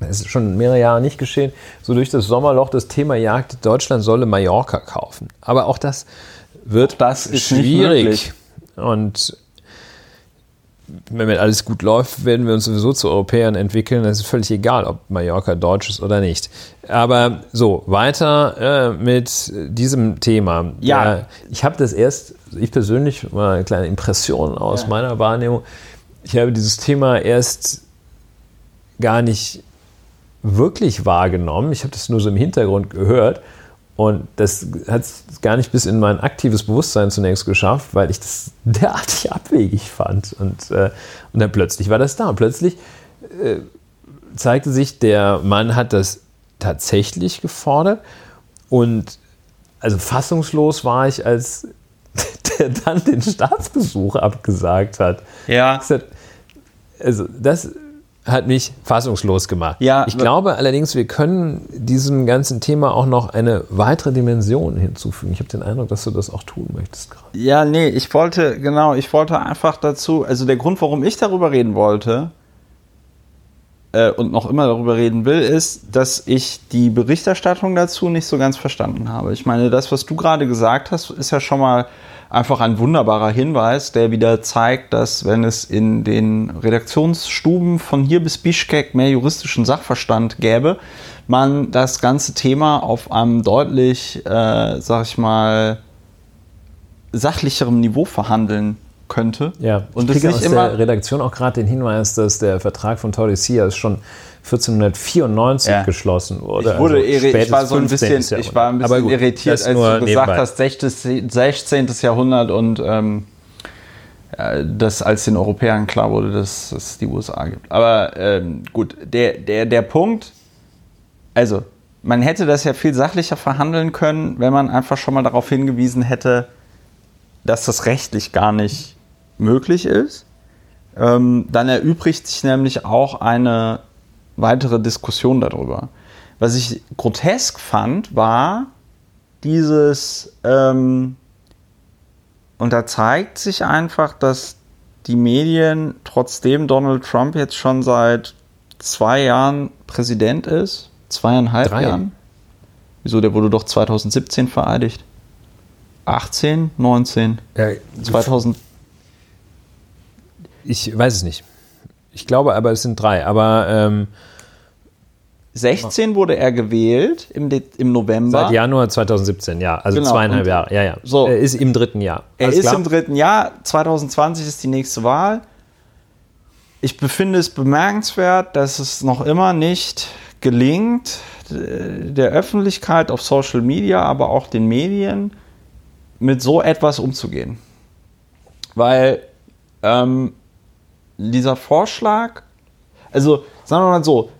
das ist schon mehrere Jahre nicht geschehen, so durch das Sommerloch das Thema jagt, Deutschland solle Mallorca kaufen. Aber auch das wird das schwierig. Und wenn alles gut läuft, werden wir uns sowieso zu Europäern entwickeln. Es ist völlig egal, ob Mallorca deutsch ist oder nicht. Aber so, weiter äh, mit diesem Thema. Ja. Der, ich habe das erst, ich persönlich, mal eine kleine Impression aus ja. meiner Wahrnehmung. Ich habe dieses Thema erst gar nicht wirklich wahrgenommen. Ich habe das nur so im Hintergrund gehört und das hat es gar nicht bis in mein aktives Bewusstsein zunächst geschafft, weil ich das derartig abwegig fand. Und, äh, und dann plötzlich war das da. Und plötzlich äh, zeigte sich, der Mann hat das tatsächlich gefordert. Und also fassungslos war ich, als der dann den Staatsbesuch abgesagt hat. Ja. Also das hat mich fassungslos gemacht. Ja, ich glaube allerdings, wir können diesem ganzen Thema auch noch eine weitere Dimension hinzufügen. Ich habe den Eindruck, dass du das auch tun möchtest gerade. Ja, nee, ich wollte, genau, ich wollte einfach dazu, also der Grund, warum ich darüber reden wollte äh, und noch immer darüber reden will, ist, dass ich die Berichterstattung dazu nicht so ganz verstanden habe. Ich meine, das, was du gerade gesagt hast, ist ja schon mal einfach ein wunderbarer Hinweis, der wieder zeigt, dass wenn es in den Redaktionsstuben von hier bis Bischkek mehr juristischen Sachverstand gäbe, man das ganze Thema auf einem deutlich, äh, sag ich mal, sachlicherem Niveau verhandeln könnte. Ja, und ich kriege aus der Redaktion auch gerade den Hinweis, dass der Vertrag von Tordesillas schon 1494 ja. geschlossen wurde. Ich, wurde also ich war so ein bisschen, ich war ein bisschen gut, irritiert, als du gesagt hast, 16. 16. Jahrhundert und ähm, das als den Europäern klar wurde, dass es die USA gibt. Aber ähm, gut, der, der, der Punkt, also man hätte das ja viel sachlicher verhandeln können, wenn man einfach schon mal darauf hingewiesen hätte, dass das rechtlich gar nicht möglich ist. Ähm, dann erübrigt sich nämlich auch eine weitere Diskussion darüber. Was ich grotesk fand, war dieses, ähm, und da zeigt sich einfach, dass die Medien, trotzdem Donald Trump jetzt schon seit zwei Jahren Präsident ist, zweieinhalb Drei. Jahren. Wieso, der wurde doch 2017 vereidigt. 18, 19, Ja, 2000. ich weiß es nicht. Ich glaube aber, es sind drei. Aber ähm, 16 wurde er gewählt im, De im November. seit Januar 2017, ja. Also Genau, zweieinhalb und- Jahre. Ja, ja. So. Er ist im dritten Jahr. Er Alles ist klar? im dritten Jahr, 2020 ist die nächste Wahl. Ich befinde es bemerkenswert, dass es noch immer nicht gelingt, äh, der Öffentlichkeit auf Social Media, aber auch den Medien mit so etwas umzugehen. Weil ähm, dieser Vorschlag, also sagen wir mal so,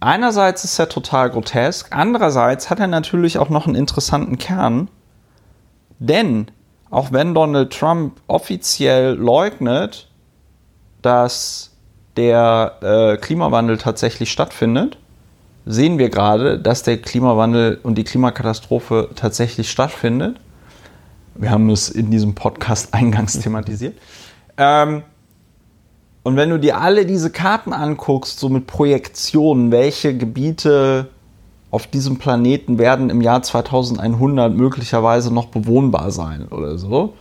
einerseits ist er total grotesk, andererseits hat er natürlich auch noch einen interessanten Kern, denn auch wenn Donald Trump offiziell leugnet, dass der äh, Klimawandel tatsächlich stattfindet, sehen wir gerade, dass der Klimawandel und die Klimakatastrophe tatsächlich stattfindet. Wir haben es in diesem Podcast eingangs thematisiert. Ähm, und wenn du dir alle diese Karten anguckst, so mit Projektionen, welche Gebiete auf diesem Planeten werden im Jahr 2100 möglicherweise noch bewohnbar sein oder so,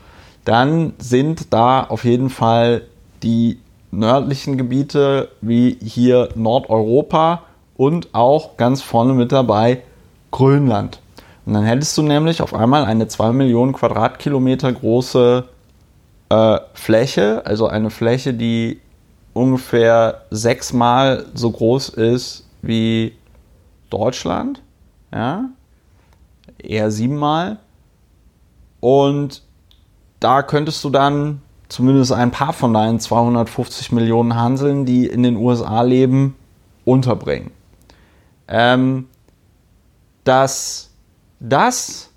dann sind da auf jeden Fall die nördlichen Gebiete wie hier Nordeuropa und auch ganz vorne mit dabei Grönland. Und dann hättest du nämlich auf einmal eine 2 Millionen Quadratkilometer große äh, Fläche, also eine Fläche, die ungefähr sechsmal so groß ist wie Deutschland, ja, eher siebenmal. Und da könntest du dann zumindest ein paar von deinen 250 Millionen Hanseln, die in den USA leben, unterbringen. Ähm, dass das,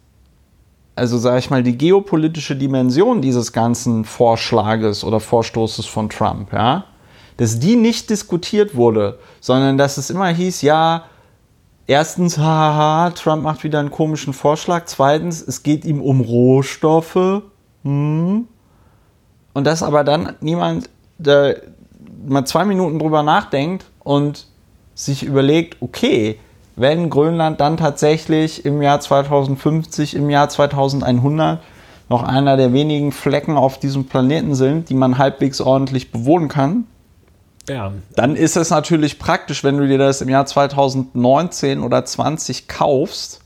also sage ich mal, die geopolitische Dimension dieses ganzen Vorschlages oder Vorstoßes von Trump, ja, dass die nicht diskutiert wurde, sondern dass es immer hieß, ja, erstens, haha, Trump macht wieder einen komischen Vorschlag, zweitens, es geht ihm um Rohstoffe, hm. und dass aber dann niemand da mal zwei Minuten drüber nachdenkt und sich überlegt, okay, wenn Grönland dann tatsächlich im Jahr 2050, im Jahr 2100 noch einer der wenigen Flecken auf diesem Planeten sind, die man halbwegs ordentlich bewohnen kann, Ja. dann ist es natürlich praktisch, wenn du dir das im Jahr 2019 oder 20 kaufst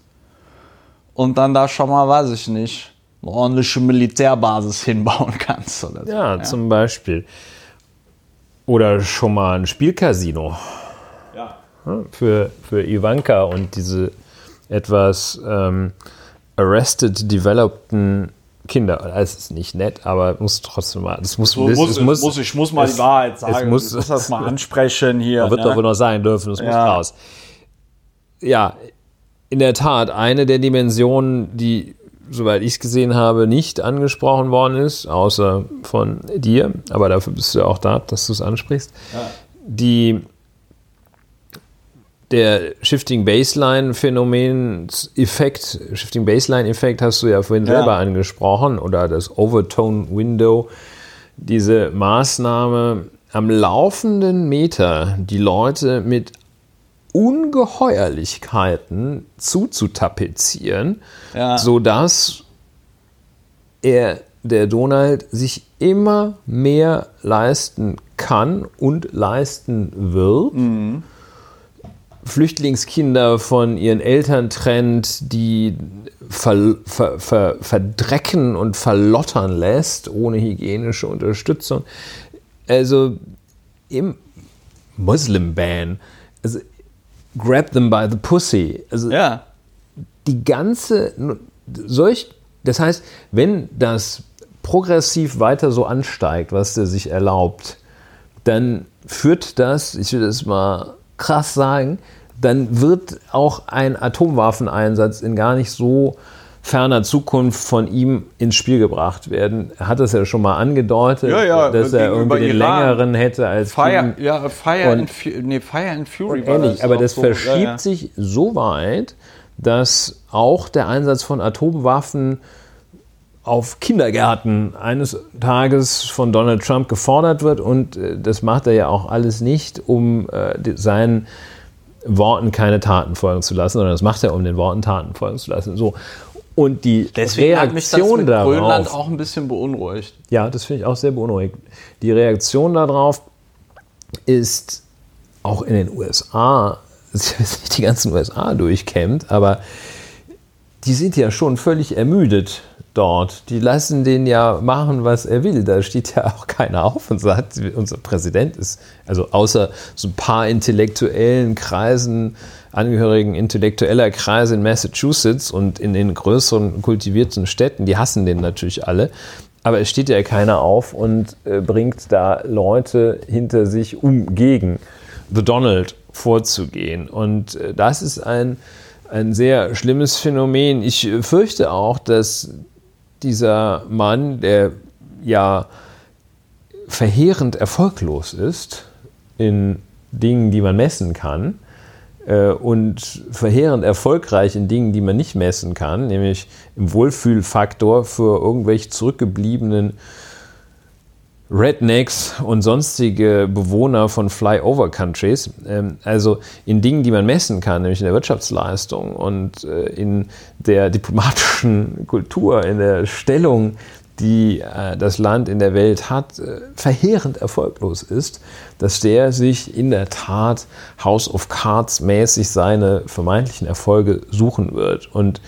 und dann da schon mal, weiß ich nicht, eine ordentliche Militärbasis hinbauen kannst. Oder so. Ja, zum Beispiel. Oder schon mal ein Spielcasino Ja. für, für Ivanka und diese etwas ähm, arrested developten Kinder. Das ist nicht nett, aber muss trotzdem mal. Das muss, So das, muss, es es muss, ich muss mal es- die Wahrheit sagen. muss- ich muss das mal ansprechen hier. Man wird ne? doch wohl noch sein dürfen, das muss Ja. raus. Ja, in der Tat, eine der Dimensionen, die, soweit ich es gesehen habe, nicht angesprochen worden ist, außer von dir, aber dafür bist du ja auch da, dass du es ansprichst, die der Shifting Baseline Phänomen-Effekt, Shifting Baseline-Effekt hast du ja vorhin Ja. selber angesprochen, oder das Overtone Window, diese Maßnahme am laufenden Meter die Leute mit Ungeheuerlichkeiten zuzutapezieren, Ja. sodass er, der Donald, sich immer mehr leisten kann und leisten wird. Flüchtlingskinder von ihren Eltern trennt, die ver, ver, ver, verdrecken und verlottern lässt, ohne hygienische Unterstützung. Also im Muslim-Ban, also grab them by the pussy. Also Ja. die ganze, solch, das heißt, wenn das progressiv weiter so ansteigt, was der sich erlaubt, dann führt das, ich will das mal krass sagen, dann wird auch ein Atomwaffeneinsatz in gar nicht so ferner Zukunft von ihm ins Spiel gebracht werden. Er hat das ja schon mal angedeutet, Ja, ja, dass er irgendwie den Iran. längeren hätte als Fire, ja, Fire, Und- and, Fu- nee, Fire and Fury. War ähnlich. das Aber das so. verschiebt ja. sich so weit, dass auch der Einsatz von Atomwaffen auf Kindergärten eines Tages von Donald Trump gefordert wird. Und äh, das macht er ja auch alles nicht, um äh, seinen Worten keine Taten folgen zu lassen, sondern das macht er, um den Worten Taten folgen zu lassen. So. Und die Deswegen hat mich das Reaktion mit Grönland darauf, auch ein bisschen beunruhigt. ja, das finde ich auch sehr beunruhigend. Die Reaktion darauf ist auch in den USA, dass nicht die ganzen USA durchkämmt, aber die sind ja schon völlig ermüdet dort. Die lassen den ja machen, was er will. Da steht ja auch keiner auf und sagt, unser Präsident ist, also außer so ein paar intellektuellen Kreisen, Angehörigen intellektueller Kreise in Massachusetts und in den größeren kultivierten Städten, die hassen den natürlich alle. Aber es steht ja keiner auf und äh, bringt da Leute hinter sich, um gegen The Donald vorzugehen. Und äh, das ist ein, ein sehr schlimmes Phänomen. Ich äh, fürchte auch, dass dieser Mann, der ja verheerend erfolglos ist in Dingen, die man messen kann, äh, und verheerend erfolgreich in Dingen, die man nicht messen kann, nämlich im Wohlfühlfaktor für irgendwelche zurückgebliebenen Rednecks und sonstige Bewohner von Flyover-Countries, ähm, also in Dingen, die man messen kann, nämlich in der Wirtschaftsleistung und äh, in der diplomatischen Kultur, in der Stellung, die äh, das Land in der Welt hat, äh, verheerend erfolglos ist, dass der sich in der Tat House of Cards mäßig seine vermeintlichen Erfolge suchen wird. Und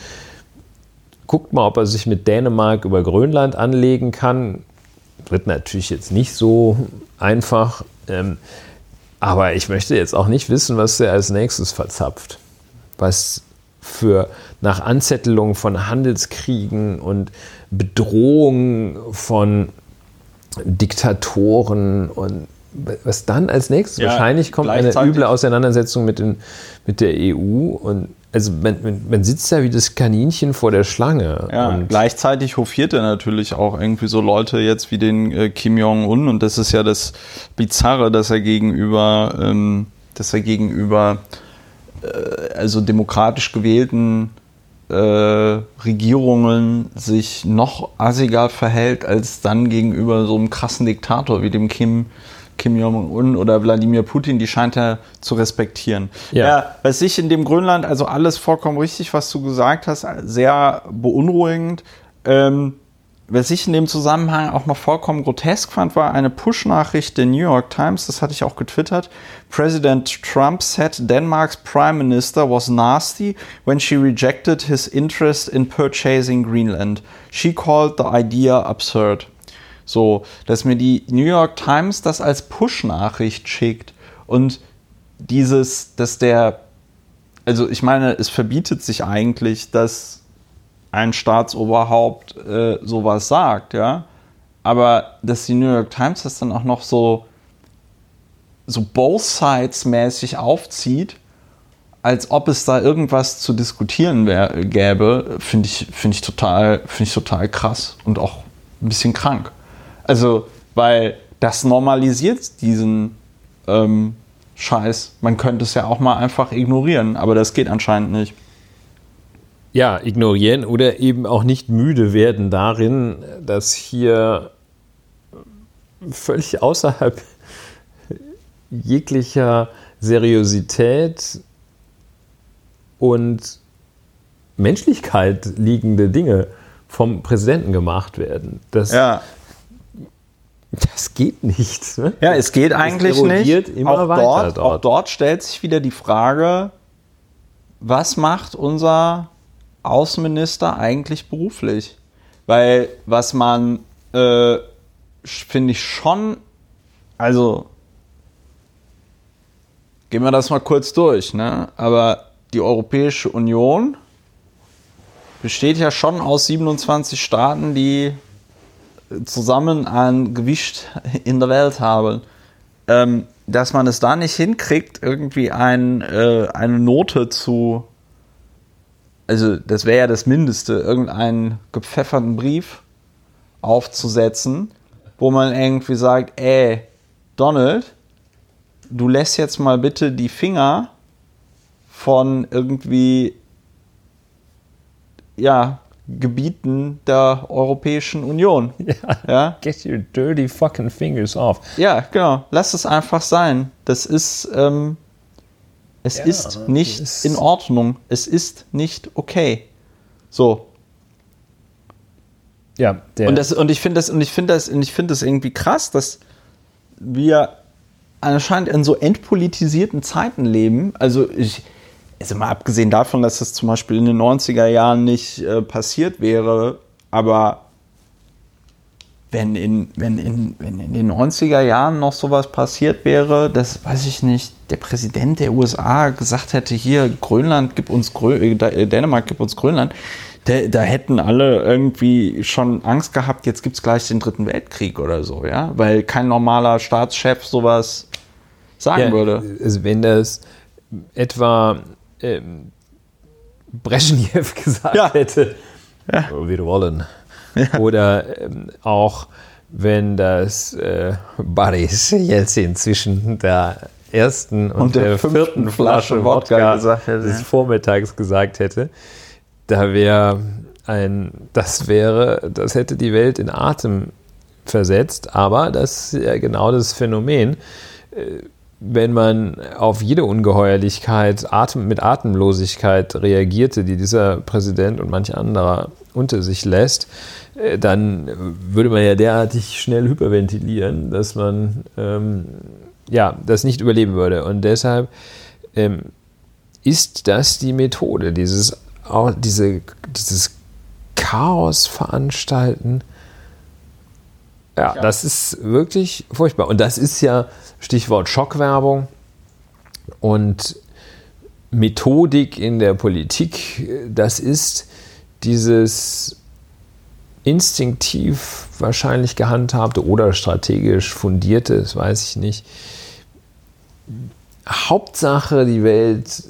guckt mal, ob er sich mit Dänemark über Grönland anlegen kann. Wird natürlich jetzt nicht so einfach. Ähm, aber ich möchte jetzt auch nicht wissen, was er als nächstes verzapft. Was für nach Anzettelung von Handelskriegen und Bedrohung von Diktatoren und was dann als nächstes Ja, wahrscheinlich kommt eine üble Auseinandersetzung mit, den, mit der EU und also man, man, sitzt da wie das Kaninchen vor der Schlange. Ja, und gleichzeitig hofiert er natürlich auch irgendwie so Leute jetzt wie den äh, Kim Jong-un und das ist ja das Bizarre, dass er gegenüber, ähm, dass er gegenüber äh, also demokratisch gewählten äh, Regierungen sich noch assiger verhält als dann gegenüber so einem krassen Diktator wie dem Kim Kim Jong-un oder Wladimir Putin, die scheint er zu respektieren. Ja. ja, was ich in dem Grönland, also alles vollkommen richtig, was du gesagt hast, sehr beunruhigend. Ähm, was ich in dem Zusammenhang auch noch vollkommen grotesk fand, war eine Push-Nachricht der New York Times, das hatte ich auch getwittert. President Trump said Denmark's Prime Minister was nasty when she rejected his interest in purchasing Greenland. She called the idea absurd. So, dass mir die New York Times das als Push-Nachricht schickt und dieses, dass der, also ich meine, es verbietet sich eigentlich, dass ein Staatsoberhaupt äh, sowas sagt, ja. Aber dass die New York Times das dann auch noch so, so both sides mäßig aufzieht, als ob es da irgendwas zu diskutieren wär, gäbe, finde ich, finde ich finde ich total krass und auch ein bisschen krank. Also, weil das normalisiert diesen ähm, Scheiß. Man könnte es ja auch mal einfach ignorieren, aber das geht anscheinend nicht. ja, ignorieren oder eben auch nicht müde werden darin, dass hier völlig außerhalb jeglicher Seriosität und Menschlichkeit liegende Dinge vom Präsidenten gemacht werden. Das, Ja, das geht nicht. Ne? ja es geht eigentlich nicht. immer auch, weiter dort, dort. auch dort stellt sich wieder die Frage, was macht unser Außenminister eigentlich beruflich? Weil was man, äh, finde ich schon, also gehen wir das mal kurz durch, ne? aber die Europäische Union besteht ja schon aus 27 Staaten, die zusammen ein Gewicht in der Welt haben. Ähm, dass man es da nicht hinkriegt, irgendwie ein, äh, eine Note zu also das wäre ja das Mindeste, irgendeinen gepfefferten Brief aufzusetzen, wo man irgendwie sagt, ey, Donald, du lässt jetzt mal bitte die Finger von irgendwie, ja, Gebieten der Europäischen Union. Ja. ja. Get your dirty fucking fingers off. Ja, genau. Lass es einfach sein. Das ist, ähm, es ja, ist nicht ist in Ordnung. Es ist nicht okay. So. Ja, und, das, und ich finde das, und ich finde das, und ich finde das irgendwie krass, dass wir anscheinend in so entpolitisierten Zeiten leben. Also ich, also mal abgesehen davon, dass das zum Beispiel in den 90er Jahren nicht äh, passiert wäre, aber wenn in, wenn, in, wenn in den 90er Jahren noch sowas passiert wäre, das weiß ich nicht, der Präsident der USA gesagt hätte, hier Grönland gib uns Grö äh, äh, Dänemark gib uns Grönland, da, da hätten alle irgendwie schon Angst gehabt, jetzt gibt es gleich den dritten Weltkrieg oder so, ja, weil kein normaler Staatschef sowas sagen ja, würde. Also wenn das etwa ähm, Brezhnev gesagt ja. hätte, ja. wir wollen. Ja. Oder ähm, auch wenn das äh, Boris Jelzin zwischen der ersten und, und der, der, vierten Flasche Wodka, Wodka hätte, des Vormittags gesagt hätte, da wäre ein, das wäre, das hätte die Welt in Atem versetzt, aber das ist ja genau das Phänomen. Äh, wenn man auf jede Ungeheuerlichkeit Atem, mit Atemlosigkeit reagierte, die dieser Präsident und manch anderer unter sich lässt, äh, dann würde man ja derartig schnell hyperventilieren, dass man ähm, ja, das nicht überleben würde. Und deshalb ähm, ist das die Methode, dieses, diese, dieses Chaos veranstalten. Ja, ja, das ist wirklich furchtbar. Und das ist ja Stichwort Schockwerbung und Methodik in der Politik. Das ist dieses instinktiv wahrscheinlich gehandhabte oder strategisch fundierte, das weiß ich nicht. Hauptsache, die Welt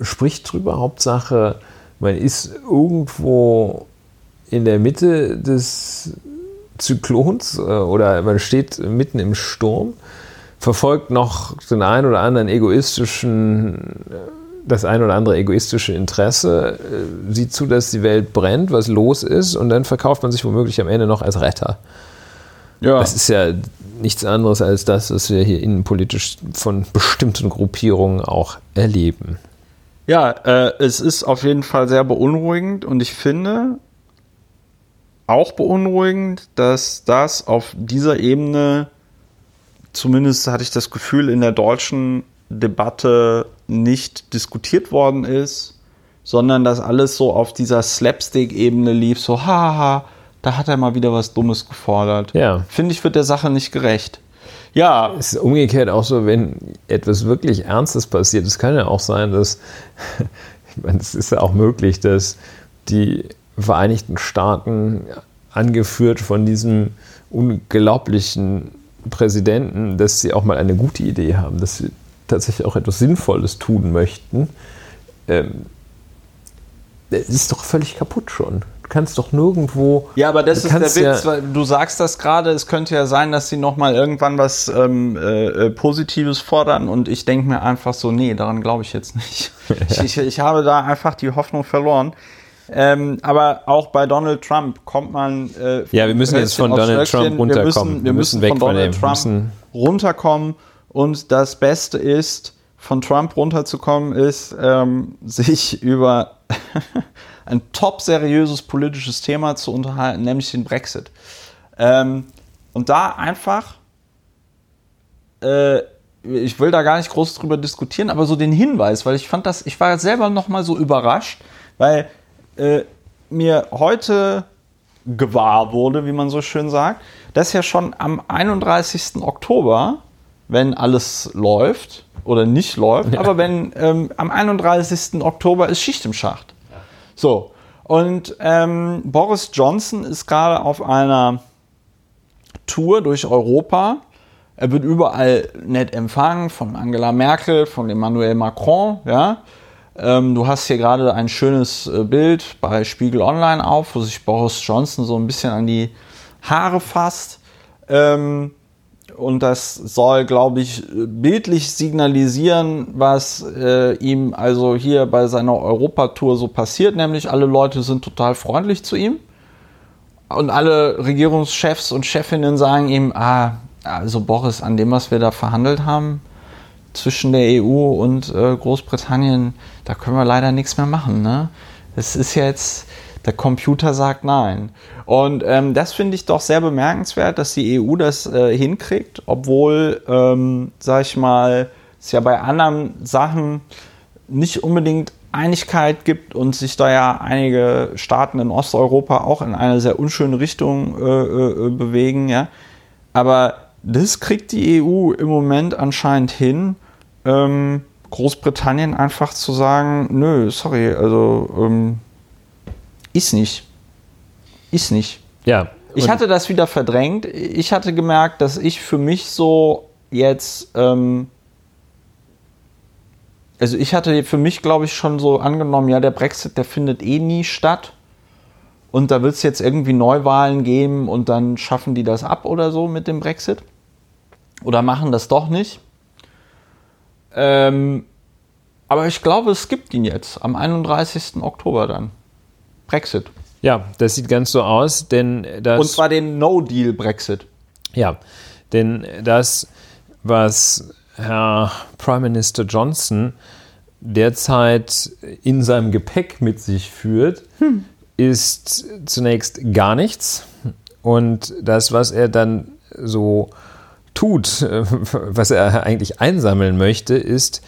spricht drüber. Hauptsache, man ist irgendwo in der Mitte des Zyklons äh, oder man steht mitten im Sturm, verfolgt noch den einen oder anderen egoistischen, äh, das ein oder andere egoistische Interesse, äh, sieht zu, dass die Welt brennt, was los ist und dann verkauft man sich womöglich am Ende noch als Retter. Ja. Das ist ja nichts anderes als das, was wir hier innenpolitisch von bestimmten Gruppierungen auch erleben. Ja, äh, es ist auf jeden Fall sehr beunruhigend und ich finde, auch beunruhigend, dass das auf dieser Ebene, zumindest hatte ich das Gefühl, in der deutschen Debatte nicht diskutiert worden ist, sondern dass alles so auf dieser Slapstick-Ebene lief, so haha, da hat er mal wieder was Dummes gefordert. Ja. Finde ich, wird der Sache nicht gerecht. Ja. Es ist umgekehrt auch so, wenn etwas wirklich Ernstes passiert. Es kann ja auch sein, dass, ich meine, es ist ja auch möglich, dass die Vereinigten Staaten, angeführt von diesem unglaublichen Präsidenten, dass sie auch mal eine gute Idee haben, dass sie tatsächlich auch etwas Sinnvolles tun möchten. Ähm, das ist doch völlig kaputt schon. Du kannst doch nirgendwo. Ja, aber das ist der Witz, ja du sagst das gerade. Es könnte ja sein, dass sie nochmal irgendwann was ähm, äh, äh, Positives fordern und ich denke mir einfach so, nee, daran glaube ich jetzt nicht. Ja. Ich, ich, ich, habe da einfach die Hoffnung verloren. Ähm, aber auch bei Donald Trump kommt man. Äh, ja, wir müssen jetzt von Donald Trump runterkommen. Wir müssen, wir müssen, wir müssen weg von Donald von Trump runterkommen. Und das Beste ist, von Trump runterzukommen, ist, ähm, sich über ein top seriöses politisches Thema zu unterhalten, nämlich den Brexit. Ähm, und da einfach, äh, ich will da gar nicht groß drüber diskutieren, aber so den Hinweis, weil ich fand das, ich war selber noch mal so überrascht, weil äh, mir heute gewahr wurde, wie man so schön sagt, dass ja schon am 31. Oktober, wenn alles läuft oder nicht läuft, ja. aber wenn ähm, am 31. Oktober ist Schicht im Schacht. Ja. So. Und ähm, Boris Johnson ist gerade auf einer Tour durch Europa. Er wird überall nett empfangen von Angela Merkel, von Emmanuel Macron, ja. Ähm, du hast hier gerade ein schönes äh, Bild bei Spiegel Online auf, wo sich Boris Johnson so ein bisschen an die Haare fasst. Ähm, und das soll, glaube ich, bildlich signalisieren, was äh, ihm also hier bei seiner Europatour so passiert, nämlich alle Leute sind total freundlich zu ihm und alle Regierungschefs und Chefinnen sagen ihm, ah, also Boris, an dem, was wir da verhandelt haben zwischen der EU und äh, Großbritannien, da können wir leider nichts mehr machen. Ne? Das ist jetzt, der Computer sagt nein. Und ähm, das finde ich doch sehr bemerkenswert, dass die EU das äh, hinkriegt, obwohl, ähm, sag ich mal, es ja bei anderen Sachen nicht unbedingt Einigkeit gibt und sich da ja einige Staaten in Osteuropa auch in eine sehr unschöne Richtung äh, äh, bewegen. Ja? Aber das kriegt die EU im Moment anscheinend hin, ähm, Großbritannien einfach zu sagen, nö, sorry, also ähm, ist nicht. Ist nicht. Ja. Ich hatte das wieder verdrängt. Ich hatte gemerkt, dass ich für mich so jetzt, ähm, also ich hatte für mich, glaube ich, schon so angenommen, ja, der Brexit, der findet eh nie statt. Und da wird es jetzt irgendwie Neuwahlen geben und dann schaffen die das ab oder so mit dem Brexit. Oder machen das doch nicht. Ähm, aber ich glaube, es gibt ihn jetzt am 31. Oktober dann. Brexit. Ja, das sieht ganz so aus, denn das. Und zwar den No-Deal-Brexit. Ja, denn das, was Herr Prime Minister Johnson derzeit in seinem Gepäck mit sich führt, hm. ist zunächst gar nichts. Und das, was er dann so tut, was er eigentlich einsammeln möchte, ist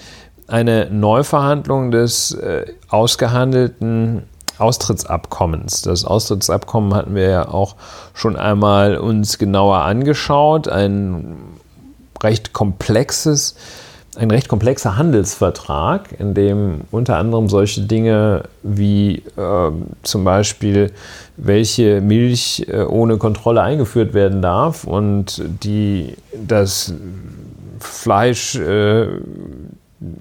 eine Neuverhandlung des äh, ausgehandelten Austrittsabkommens. Das Austrittsabkommen hatten wir ja auch schon einmal uns genauer angeschaut. Ein recht komplexes, ein recht komplexer Handelsvertrag, in dem unter anderem solche Dinge wie äh, zum Beispiel, welche Milch äh, ohne Kontrolle eingeführt werden darf und die das Fleisch äh,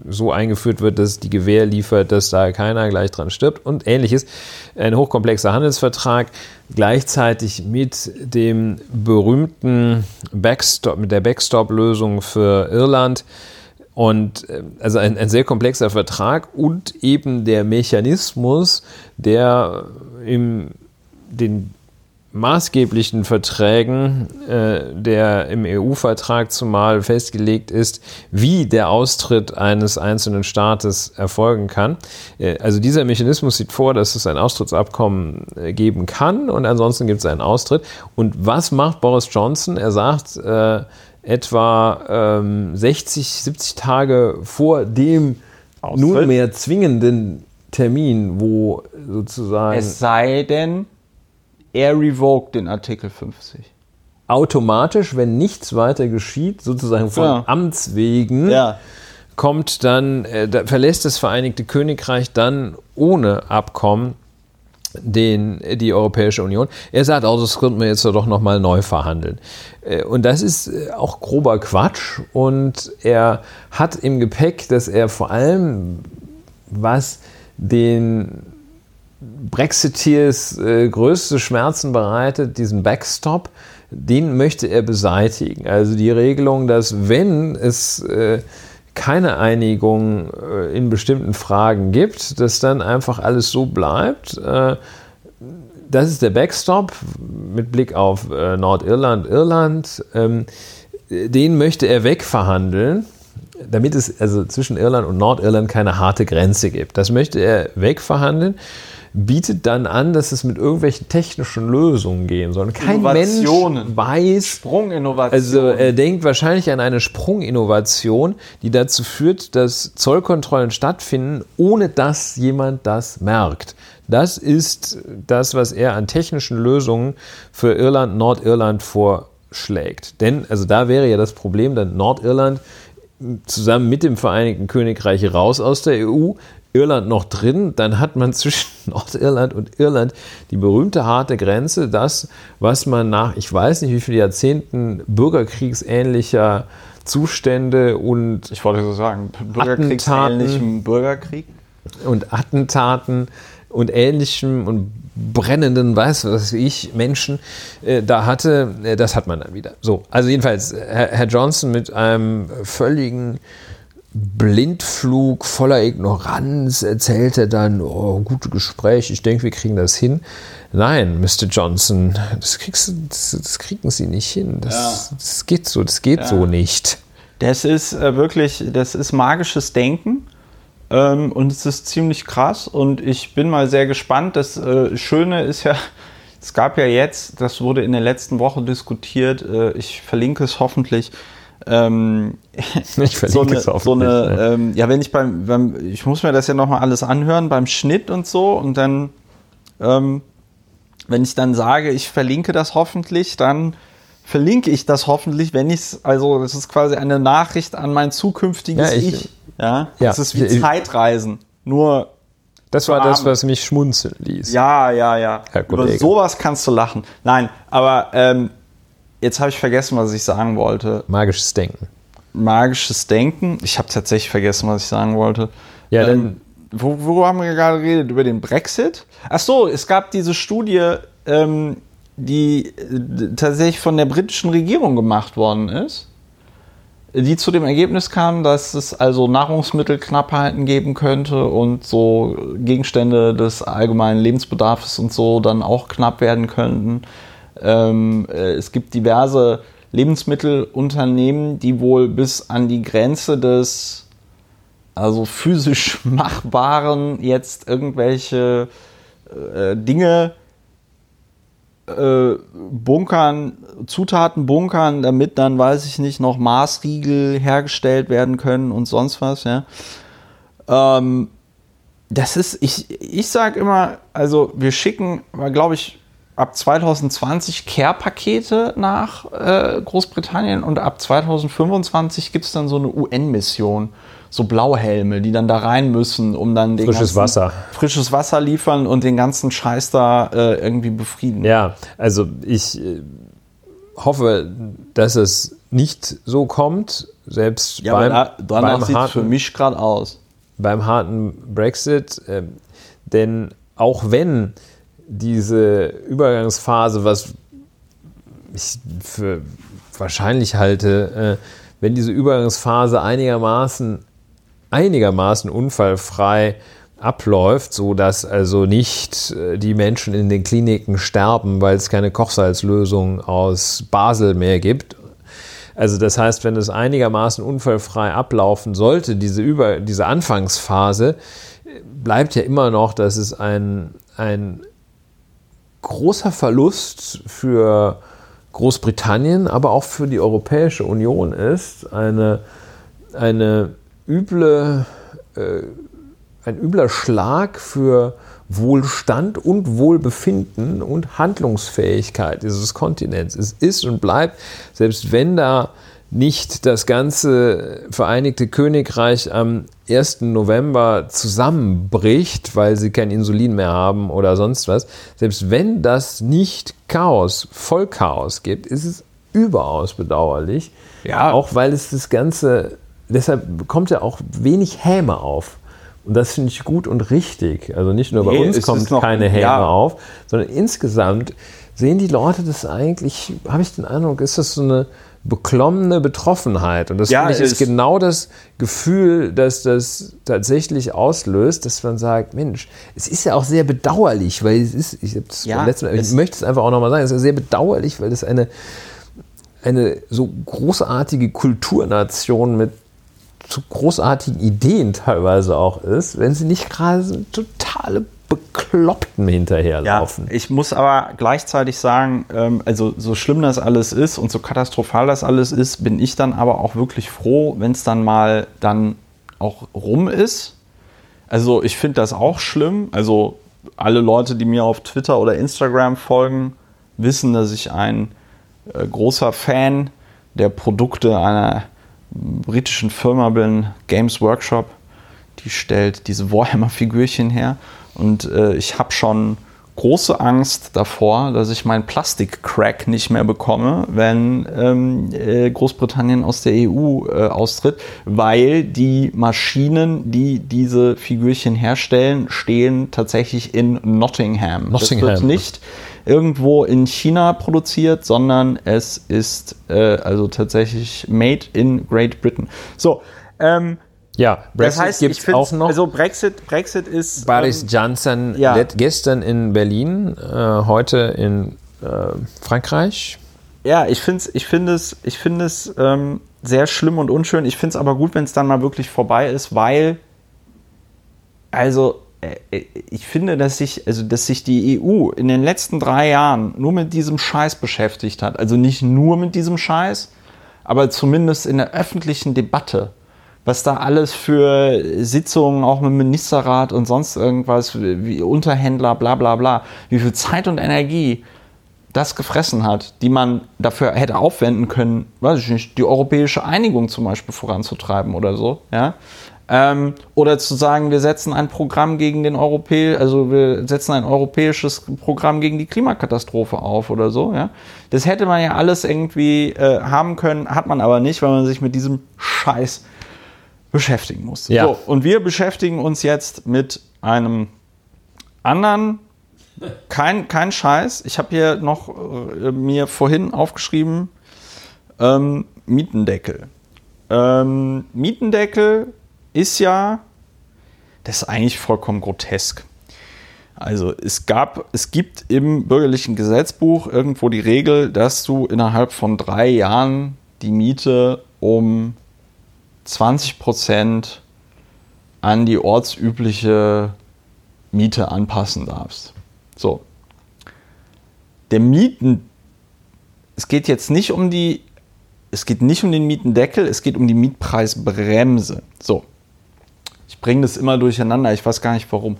so eingeführt wird, dass die Gewähr liefert, dass da keiner gleich dran stirbt und ähnliches. Ein hochkomplexer Handelsvertrag, gleichzeitig mit dem berühmten Backstop, mit der Backstop-Lösung für Irland. Und äh, also ein, ein sehr komplexer Vertrag und eben der Mechanismus, der im den maßgeblichen Verträgen, äh, der im EU-Vertrag zumal festgelegt ist, wie der Austritt eines einzelnen Staates erfolgen kann. Äh, also dieser Mechanismus sieht vor, dass es ein Austrittsabkommen äh, geben kann und ansonsten gibt es einen Austritt. Und was macht Boris Johnson? Er sagt, äh, etwa ähm, 60, 70 Tage vor dem Austritt? nunmehr zwingenden Termin, wo sozusagen. Es sei denn, er revoked den Artikel 50. Automatisch, wenn nichts weiter geschieht, sozusagen von ja. Amts wegen, ja. kommt dann, äh, da verlässt das Vereinigte Königreich dann ohne Abkommen den, die Europäische Union. Er sagt auch, das könnten wir jetzt doch nochmal neu verhandeln. Äh, und das ist äh, auch grober Quatsch. Und er hat im Gepäck, dass er vor allem, was den Brexiteers äh, größte Schmerzen bereitet, diesen Backstop, den möchte er beseitigen. Also die Regelung, dass wenn es äh, keine Einigung äh, in bestimmten Fragen gibt, dass dann einfach alles so bleibt. Äh, das ist der Backstop mit Blick auf äh, Nordirland, Irland. Ähm, den möchte er wegverhandeln damit es also zwischen Irland und Nordirland keine harte Grenze gibt. Das möchte er wegverhandeln bietet dann an, dass es mit irgendwelchen technischen Lösungen gehen soll. Kein Mensch weiß. Sprunginnovation. Also er denkt wahrscheinlich an eine Sprunginnovation, die dazu führt, dass Zollkontrollen stattfinden, ohne dass jemand das merkt. Das ist das, was er an technischen Lösungen für Irland, Nordirland vorschlägt. Denn, also da wäre ja das Problem, dann Nordirland zusammen mit dem Vereinigten Königreich raus aus der EU, Irland noch drin, dann hat man zwischen Nordirland und Irland die berühmte harte Grenze, das, was man nach, ich weiß nicht wie viele Jahrzehnten bürgerkriegsähnlicher Zustände und ich wollte so sagen, bürgerkriegsähnlichem Bürgerkrieg und Attentaten und ähnlichem und brennenden, weiß was ich, Menschen äh, da hatte, äh, das hat man dann wieder. So, also jedenfalls, Herr, Herr Johnson mit einem völligen Blindflug voller Ignoranz erzählte dann, oh, gute Gespräche, ich denke, wir kriegen das hin. Nein, Mr. Johnson, das, kriegst, das, das kriegen Sie nicht hin. Das, ja. das geht so, das geht ja. so nicht. Das ist äh, wirklich, das ist magisches Denken. Ähm, und es ist ziemlich krass und ich bin mal sehr gespannt. Das äh, Schöne ist ja, es gab ja jetzt, das wurde in der letzten Woche diskutiert, äh, ich verlinke es hoffentlich, ähm, ich verlinke so eine. So eine, ja. Ähm, ja, wenn ich beim, beim, ich muss mir das ja nochmal alles anhören beim Schnitt und so und dann, ähm, wenn ich dann sage, ich verlinke das hoffentlich, dann verlinke ich das hoffentlich, wenn ich es, also das ist quasi eine Nachricht an mein zukünftiges ja, ich, ich. Ja, ja, das ist wie ich, Zeitreisen. Nur. Das war das, was mich schmunzeln ließ. Ja, ja, ja. Über sowas kannst du lachen. Nein, aber ähm, Jetzt habe ich vergessen, was ich sagen wollte. Magisches Denken. Magisches Denken. Ich habe tatsächlich vergessen, was ich sagen wollte. Ja, ähm, wo, worüber haben wir gerade geredet? Über den Brexit? Ach so, es gab diese Studie, ähm, die äh, tatsächlich von der britischen Regierung gemacht worden ist, die zu dem Ergebnis kam, dass es also Nahrungsmittelknappheiten geben könnte und so Gegenstände des allgemeinen Lebensbedarfs und so dann auch knapp werden könnten. Ähm, äh, es gibt diverse Lebensmittelunternehmen, die wohl bis an die Grenze des also physisch Machbaren jetzt irgendwelche äh, Dinge äh, bunkern, Zutaten bunkern, damit dann, weiß ich nicht, noch Maßriegel hergestellt werden können und sonst was, ja. Ähm, das ist, ich, ich sage immer, also wir schicken, glaube ich, ab 2020 Care-Pakete nach äh, Großbritannien und ab 2025 gibt es dann so eine UN-Mission, so Blauhelme, die dann da rein müssen, um dann den frisches Wasser. frisches Wasser liefern und den ganzen Scheiß da äh, irgendwie befrieden. Ja, also ich äh, hoffe, dass es nicht so kommt, selbst ja, beim, da, danach sieht es für mich gerade aus. Beim harten Brexit, äh, denn auch wenn diese Übergangsphase, was ich für wahrscheinlich halte, äh, wenn diese Übergangsphase einigermaßen, einigermaßen unfallfrei abläuft, so dass also nicht äh, die Menschen in den Kliniken sterben, weil es keine Kochsalzlösung aus Basel mehr gibt. Also das heißt, wenn es einigermaßen unfallfrei ablaufen sollte, diese, Über diese Anfangsphase, bleibt ja immer noch, dass es ein, ein großer Verlust für Großbritannien, aber auch für die Europäische Union ist, eine, eine üble, äh, ein übler Schlag für Wohlstand und Wohlbefinden und Handlungsfähigkeit dieses Kontinents. Es ist und bleibt, selbst wenn da nicht das ganze Vereinigte Königreich am 1. November zusammenbricht, weil sie kein Insulin mehr haben oder sonst was, selbst wenn das nicht Chaos, Vollchaos gibt, ist es überaus bedauerlich. Ja. Auch weil es das Ganze, deshalb kommt ja auch wenig Häme auf. Und das finde ich gut und richtig. Also nicht nur bei nee, uns kommt keine Häme ja. auf, sondern insgesamt sehen die Leute das eigentlich, habe ich den Eindruck, ist das so eine beklommene Betroffenheit. Und das ja, ist genau das Gefühl, dass das tatsächlich auslöst, dass man sagt, Mensch, es ist ja auch sehr bedauerlich, weil es ist, ich, ja, Mal, ich möchte es einfach auch nochmal sagen, es ist sehr bedauerlich, weil das eine, eine so großartige Kulturnation mit zu großartigen Ideen teilweise auch ist, wenn sie nicht gerade so totale Bekloppten hinterherlaufen. Ja, ich muss aber gleichzeitig sagen, ähm, also so schlimm das alles ist und so katastrophal das alles ist, bin ich dann aber auch wirklich froh, wenn es dann mal dann auch rum ist. Also ich finde das auch schlimm. Also alle Leute, die mir auf Twitter oder Instagram folgen, wissen, dass ich ein äh, großer Fan der Produkte einer britischen Firma bin, Games Workshop. Die stellt diese Warhammer-Figürchen her. Und äh, ich habe schon große Angst davor, dass ich meinen Plastik-Crack nicht mehr bekomme, wenn ähm, äh, Großbritannien aus der EU äh, austritt, weil die Maschinen, die diese Figürchen herstellen, stehen tatsächlich in Nottingham. Nottingham. Das wird nicht irgendwo in China produziert, sondern es ist äh, also tatsächlich made in Great Britain. So, ähm, Ja, das heißt, ich find's- auch noch. Also Brexit, Brexit ist Boris ähm, Johnson ja. gestern in Berlin, äh, heute in äh, Frankreich. Ja, ich finde es ich find es, ich find es ähm, sehr schlimm und unschön. Ich finde es aber gut, wenn es dann mal wirklich vorbei ist, weil, also, äh, ich finde, dass sich, also, dass sich die EU in den letzten drei Jahren nur mit diesem Scheiß beschäftigt hat. Also nicht nur mit diesem Scheiß, aber zumindest in der öffentlichen Debatte. Was da alles für Sitzungen, auch mit Ministerrat und sonst irgendwas, wie Unterhändler, bla bla bla, wie viel Zeit und Energie das gefressen hat, die man dafür hätte aufwenden können, weiß ich nicht, die europäische Einigung zum Beispiel voranzutreiben oder so, ja. Ähm, oder zu sagen, wir setzen ein Programm gegen den Europä also wir setzen ein europäisches Programm gegen die Klimakatastrophe auf oder so, ja. Das hätte man ja alles irgendwie äh, haben können, hat man aber nicht, weil man sich mit diesem Scheiß beschäftigen musste. Ja. So, und wir beschäftigen uns jetzt mit einem anderen kein, kein Scheiß. Ich habe hier noch äh, mir vorhin aufgeschrieben, ähm, Mietendeckel. Ähm, Mietendeckel ist ja, das ist eigentlich vollkommen grotesk. Also es gab, es gibt im bürgerlichen Gesetzbuch irgendwo die Regel, dass du innerhalb von drei Jahren die Miete um 20 Prozent an die ortsübliche Miete anpassen darfst. So. Der Mieten, es geht jetzt nicht um die, es geht nicht um den Mietendeckel, es geht um die Mietpreisbremse. So. Ich bringe das immer durcheinander, ich weiß gar nicht warum.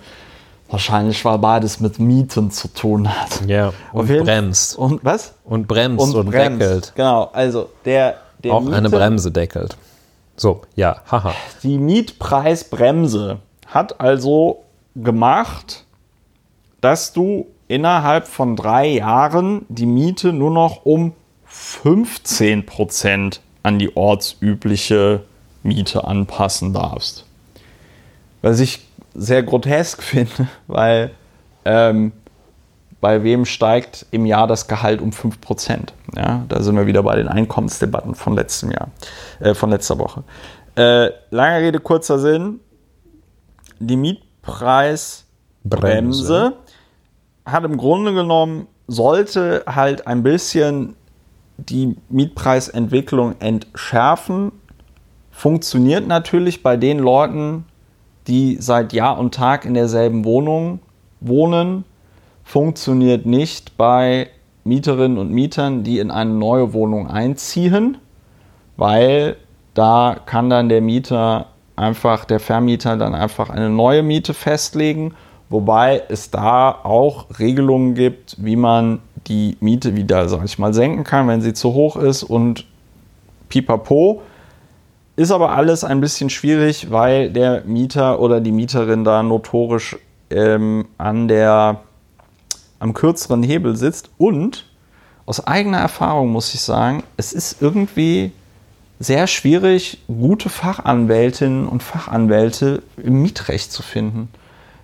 Wahrscheinlich, weil beides mit Mieten zu tun hat. Ja, und bremst. Und was? Und bremst und, bremst. deckelt. Genau, also der, der Auch eine Miete- Bremse deckelt. So, ja, haha. Die Mietpreisbremse hat also gemacht, dass du innerhalb von drei Jahren die Miete nur noch um 15 Prozent an die ortsübliche Miete anpassen darfst. Was ich sehr grotesk finde, weil ähm, bei wem steigt im Jahr das Gehalt um 5 Prozent? Ja, da sind wir wieder bei den Einkommensdebatten von letztem Jahr, äh, von letzter Woche. Äh, lange Rede, kurzer Sinn. Die Mietpreisbremse Bremse. hat im Grunde genommen, sollte halt ein bisschen die Mietpreisentwicklung entschärfen. Funktioniert natürlich bei den Leuten, die seit Jahr und Tag in derselben Wohnung wohnen. Funktioniert nicht bei Mieterinnen und Mietern, die in eine neue Wohnung einziehen, weil da kann dann der Mieter einfach, der Vermieter dann einfach eine neue Miete festlegen, wobei es da auch Regelungen gibt, wie man die Miete wieder, sag ich mal, senken kann, wenn sie zu hoch ist und pipapo. Ist aber alles ein bisschen schwierig, weil der Mieter oder die Mieterin da notorisch ähm, an der, am kürzeren Hebel sitzt. Und aus eigener Erfahrung muss ich sagen, es ist irgendwie sehr schwierig, gute Fachanwältinnen und Fachanwälte im Mietrecht zu finden.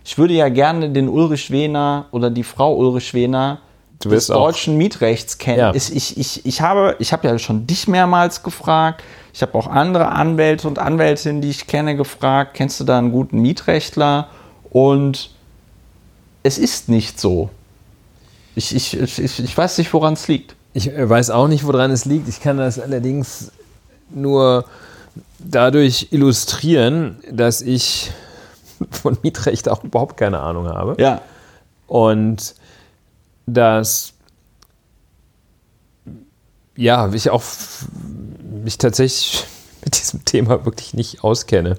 Ich würde ja gerne den Ulrich Wehner oder die Frau Ulrich Wehner des wirst auch- deutschen Mietrechts kennen. Ja. Ich, ich, ich, ich habe, ich habe ja schon dich mehrmals gefragt. Ich habe auch andere Anwälte und Anwältinnen, die ich kenne, gefragt. Kennst du da einen guten Mietrechtler? Und es ist nicht so. Ich, ich, ich, ich weiß nicht, woran es liegt. Ich äh, weiß auch nicht, woran es liegt. Ich kann das allerdings nur dadurch illustrieren, dass ich von Mietrecht auch überhaupt keine Ahnung habe. Ja. Und dass ja, ich auch mich tatsächlich mit diesem Thema wirklich nicht auskenne.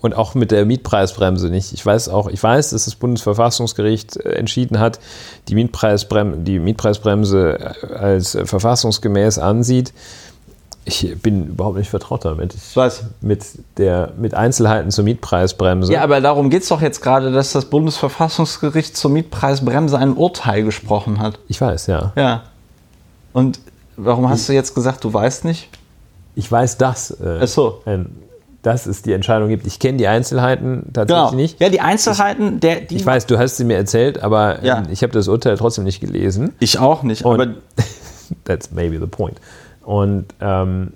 Und auch mit der Mietpreisbremse nicht. Ich weiß auch, ich weiß, dass das Bundesverfassungsgericht äh, entschieden hat, die, Mietpreisbrem die Mietpreisbremse äh, als äh, verfassungsgemäß ansieht. Ich bin überhaupt nicht vertraut damit. Ich, Was? Mit, der, mit Einzelheiten zur Mietpreisbremse. Ja, aber darum geht es doch jetzt gerade, dass das Bundesverfassungsgericht zur Mietpreisbremse ein Urteil gesprochen hat. Ich weiß, ja. Ja. Und warum hast du jetzt gesagt, du weißt nicht? Ich weiß, dass, äh, Ach so. ein, dass es die Entscheidung gibt. Ich kenne die Einzelheiten tatsächlich Genau. nicht. Ja, die Einzelheiten, der, die Ich weiß, du hast sie mir erzählt, aber Ja. ähm, ich habe das Urteil trotzdem nicht gelesen. Ich auch nicht, Und aber that's maybe the point. Und ähm,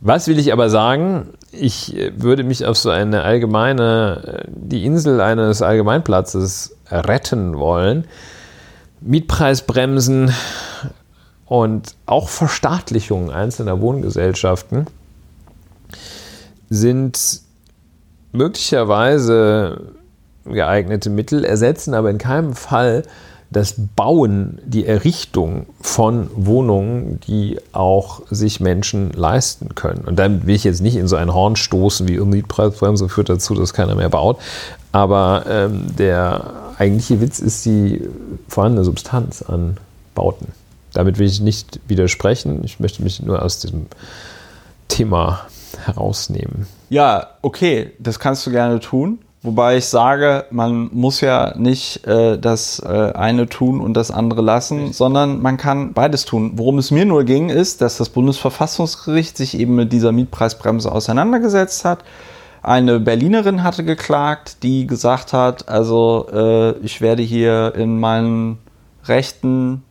was will ich aber sagen? Ich äh, würde mich auf so eine allgemeine, äh, die Insel eines Allgemeinplatzes retten wollen. Mietpreisbremsen und auch Verstaatlichungen einzelner Wohngesellschaften sind möglicherweise geeignete Mittel, ersetzen aber in keinem Fall das Bauen, die Errichtung von Wohnungen, die auch sich Menschen leisten können. Und damit will ich jetzt nicht in so ein Horn stoßen, wie Mietpreisbremse führt dazu, dass keiner mehr baut. Aber ähm, der eigentliche Witz ist die vorhandene Substanz an Bauten. Damit will ich nicht widersprechen. Ich möchte mich nur aus diesem Thema herausnehmen. ja, okay, das kannst du gerne tun. Wobei ich sage, man muss ja nicht äh, das äh, eine tun und das andere lassen, sondern man kann beides tun. Worum es mir nur ging, ist, dass das Bundesverfassungsgericht sich eben mit dieser Mietpreisbremse auseinandergesetzt hat. Eine Berlinerin hatte geklagt, die gesagt hat, also äh, ich werde hier in meinen Rechten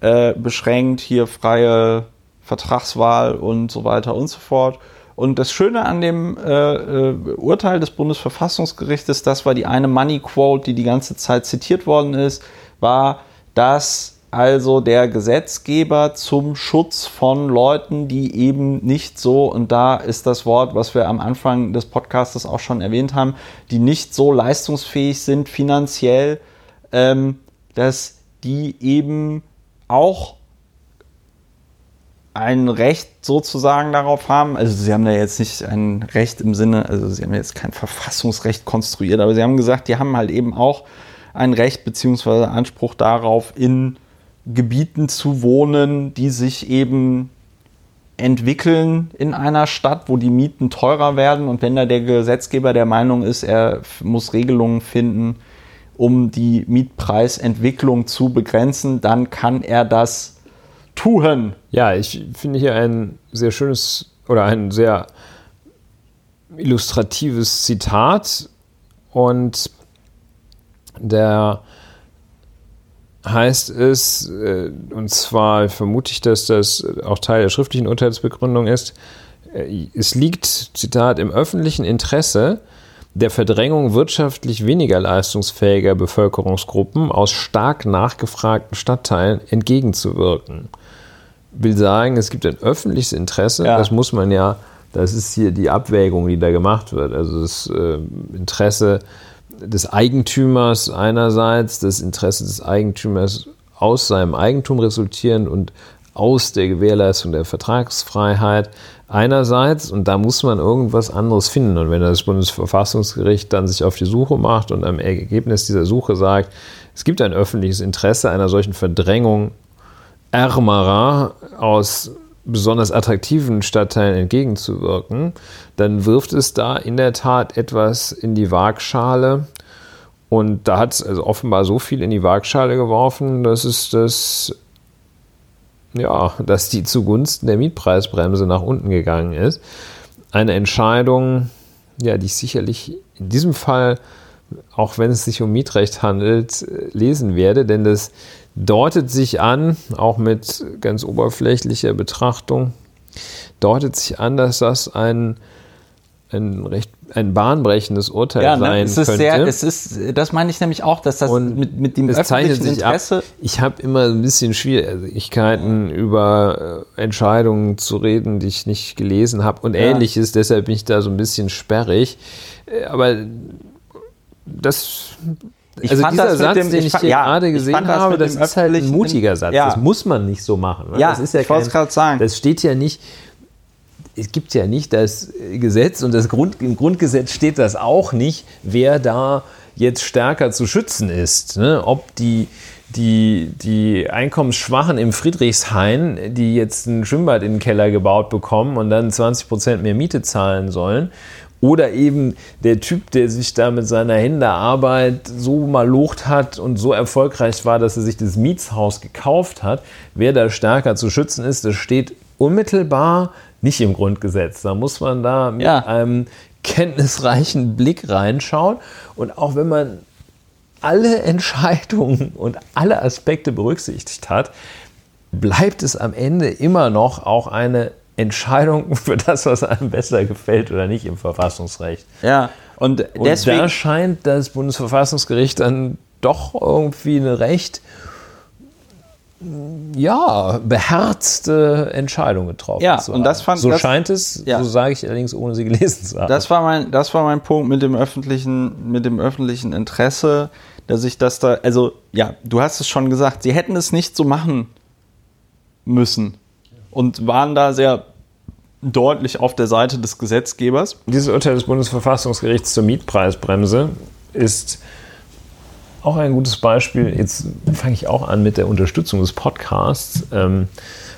äh, beschränkt, hier freie Vertragswahl und so weiter und so fort. Und das Schöne an dem äh, äh, Urteil des Bundesverfassungsgerichtes, das war die eine Money Quote, die die ganze Zeit zitiert worden ist, war, dass also der Gesetzgeber zum Schutz von Leuten, die eben nicht so, und da ist das Wort, was wir am Anfang des Podcastes auch schon erwähnt haben, die nicht so leistungsfähig sind finanziell, ähm, dass die eben auch ein Recht sozusagen darauf haben. Also sie haben da jetzt nicht ein Recht im Sinne, also sie haben jetzt kein Verfassungsrecht konstruiert, aber sie haben gesagt, die haben halt eben auch ein Recht beziehungsweise Anspruch darauf, in Gebieten zu wohnen, die sich eben entwickeln in einer Stadt, wo die Mieten teurer werden. Und wenn da der Gesetzgeber der Meinung ist, er muss Regelungen finden, um die Mietpreisentwicklung zu begrenzen, dann kann er das tun. Ja, ich finde hier ein sehr schönes oder ein sehr illustratives Zitat und der heißt es, äh, und zwar vermute ich, dass das auch Teil der schriftlichen Urteilsbegründung ist, äh, es liegt, Zitat, im öffentlichen Interesse der Verdrängung wirtschaftlich weniger leistungsfähiger Bevölkerungsgruppen aus stark nachgefragten Stadtteilen entgegenzuwirken. Will sagen, es gibt ein öffentliches Interesse, Ja. das muss man ja, das ist hier die Abwägung, die da gemacht wird. Also das äh, Interesse des Eigentümers einerseits, das Interesse des Eigentümers aus seinem Eigentum resultierend und aus der Gewährleistung der Vertragsfreiheit einerseits und da muss man irgendwas anderes finden und wenn das Bundesverfassungsgericht dann sich auf die Suche macht und am Ergebnis dieser Suche sagt, es gibt ein öffentliches Interesse einer solchen Verdrängung ärmerer aus besonders attraktiven Stadtteilen entgegenzuwirken, dann wirft es da in der Tat etwas in die Waagschale. Und da hat es also offenbar so viel in die Waagschale geworfen, dass es das, ja, dass die zugunsten der Mietpreisbremse nach unten gegangen ist. Eine Entscheidung, ja, die ich sicherlich in diesem Fall, auch wenn es sich um Mietrecht handelt, lesen werde, denn das deutet sich an, auch mit ganz oberflächlicher Betrachtung, deutet sich an, dass das ein, ein, recht, ein bahnbrechendes Urteil Ja, ne, sein es ist könnte. sehr, es ist, das meine ich nämlich auch, dass das Und mit, mit dem öffentlichen sich ab. Interesse. Ich habe immer ein bisschen Schwierigkeiten, über äh, Entscheidungen zu reden, die ich nicht gelesen habe und ähnliches. Deshalb bin ich da so ein bisschen sperrig. Äh, Aber das. Ich also dieser das Satz, dem- den ich ich, hier ja, gerade gesehen das habe, das dem ist halt ein mutiger Satz. Ja. Das muss man nicht so machen. ne? Ja, das ist ja ich wollte es gerade sagen. Das steht ja nicht. Es gibt ja nicht das Gesetz und das Grund, im Grundgesetz steht das auch nicht, wer da jetzt stärker zu schützen ist. Ne? Ob die die, die Einkommensschwachen im Friedrichshain, die jetzt ein Schwimmbad in den Keller gebaut bekommen und dann 20 Prozent mehr Miete zahlen sollen. Oder eben der Typ, der sich da mit seiner Händearbeit so malocht hat und so erfolgreich war, dass er sich das Mietshaus gekauft hat. Wer da stärker zu schützen ist, das steht unmittelbar nicht im Grundgesetz. Da muss man da mit Ja. einem kenntnisreichen Blick reinschauen. Und auch wenn man alle Entscheidungen und alle Aspekte berücksichtigt hat, bleibt es am Ende immer noch auch eine Entscheidung für das, was einem besser gefällt oder nicht im Verfassungsrecht. Ja, und, Und deswegen. da scheint das Bundesverfassungsgericht dann doch irgendwie eine recht ja, beherzte Entscheidung getroffen Ja, zu und haben. das fand- so das- scheint es, ja. so sage ich allerdings, ohne sie gelesen zu haben. Das war mein, das war mein Punkt mit dem öffentlichen, mit dem öffentlichen Interesse, dass ich das da, also ja, du hast es schon gesagt, sie hätten es nicht so machen müssen und waren da sehr deutlich auf der Seite des Gesetzgebers. Dieses Urteil des Bundesverfassungsgerichts zur Mietpreisbremse ist auch ein gutes Beispiel. Jetzt fange ich auch an mit der Unterstützung des Podcasts, ähm,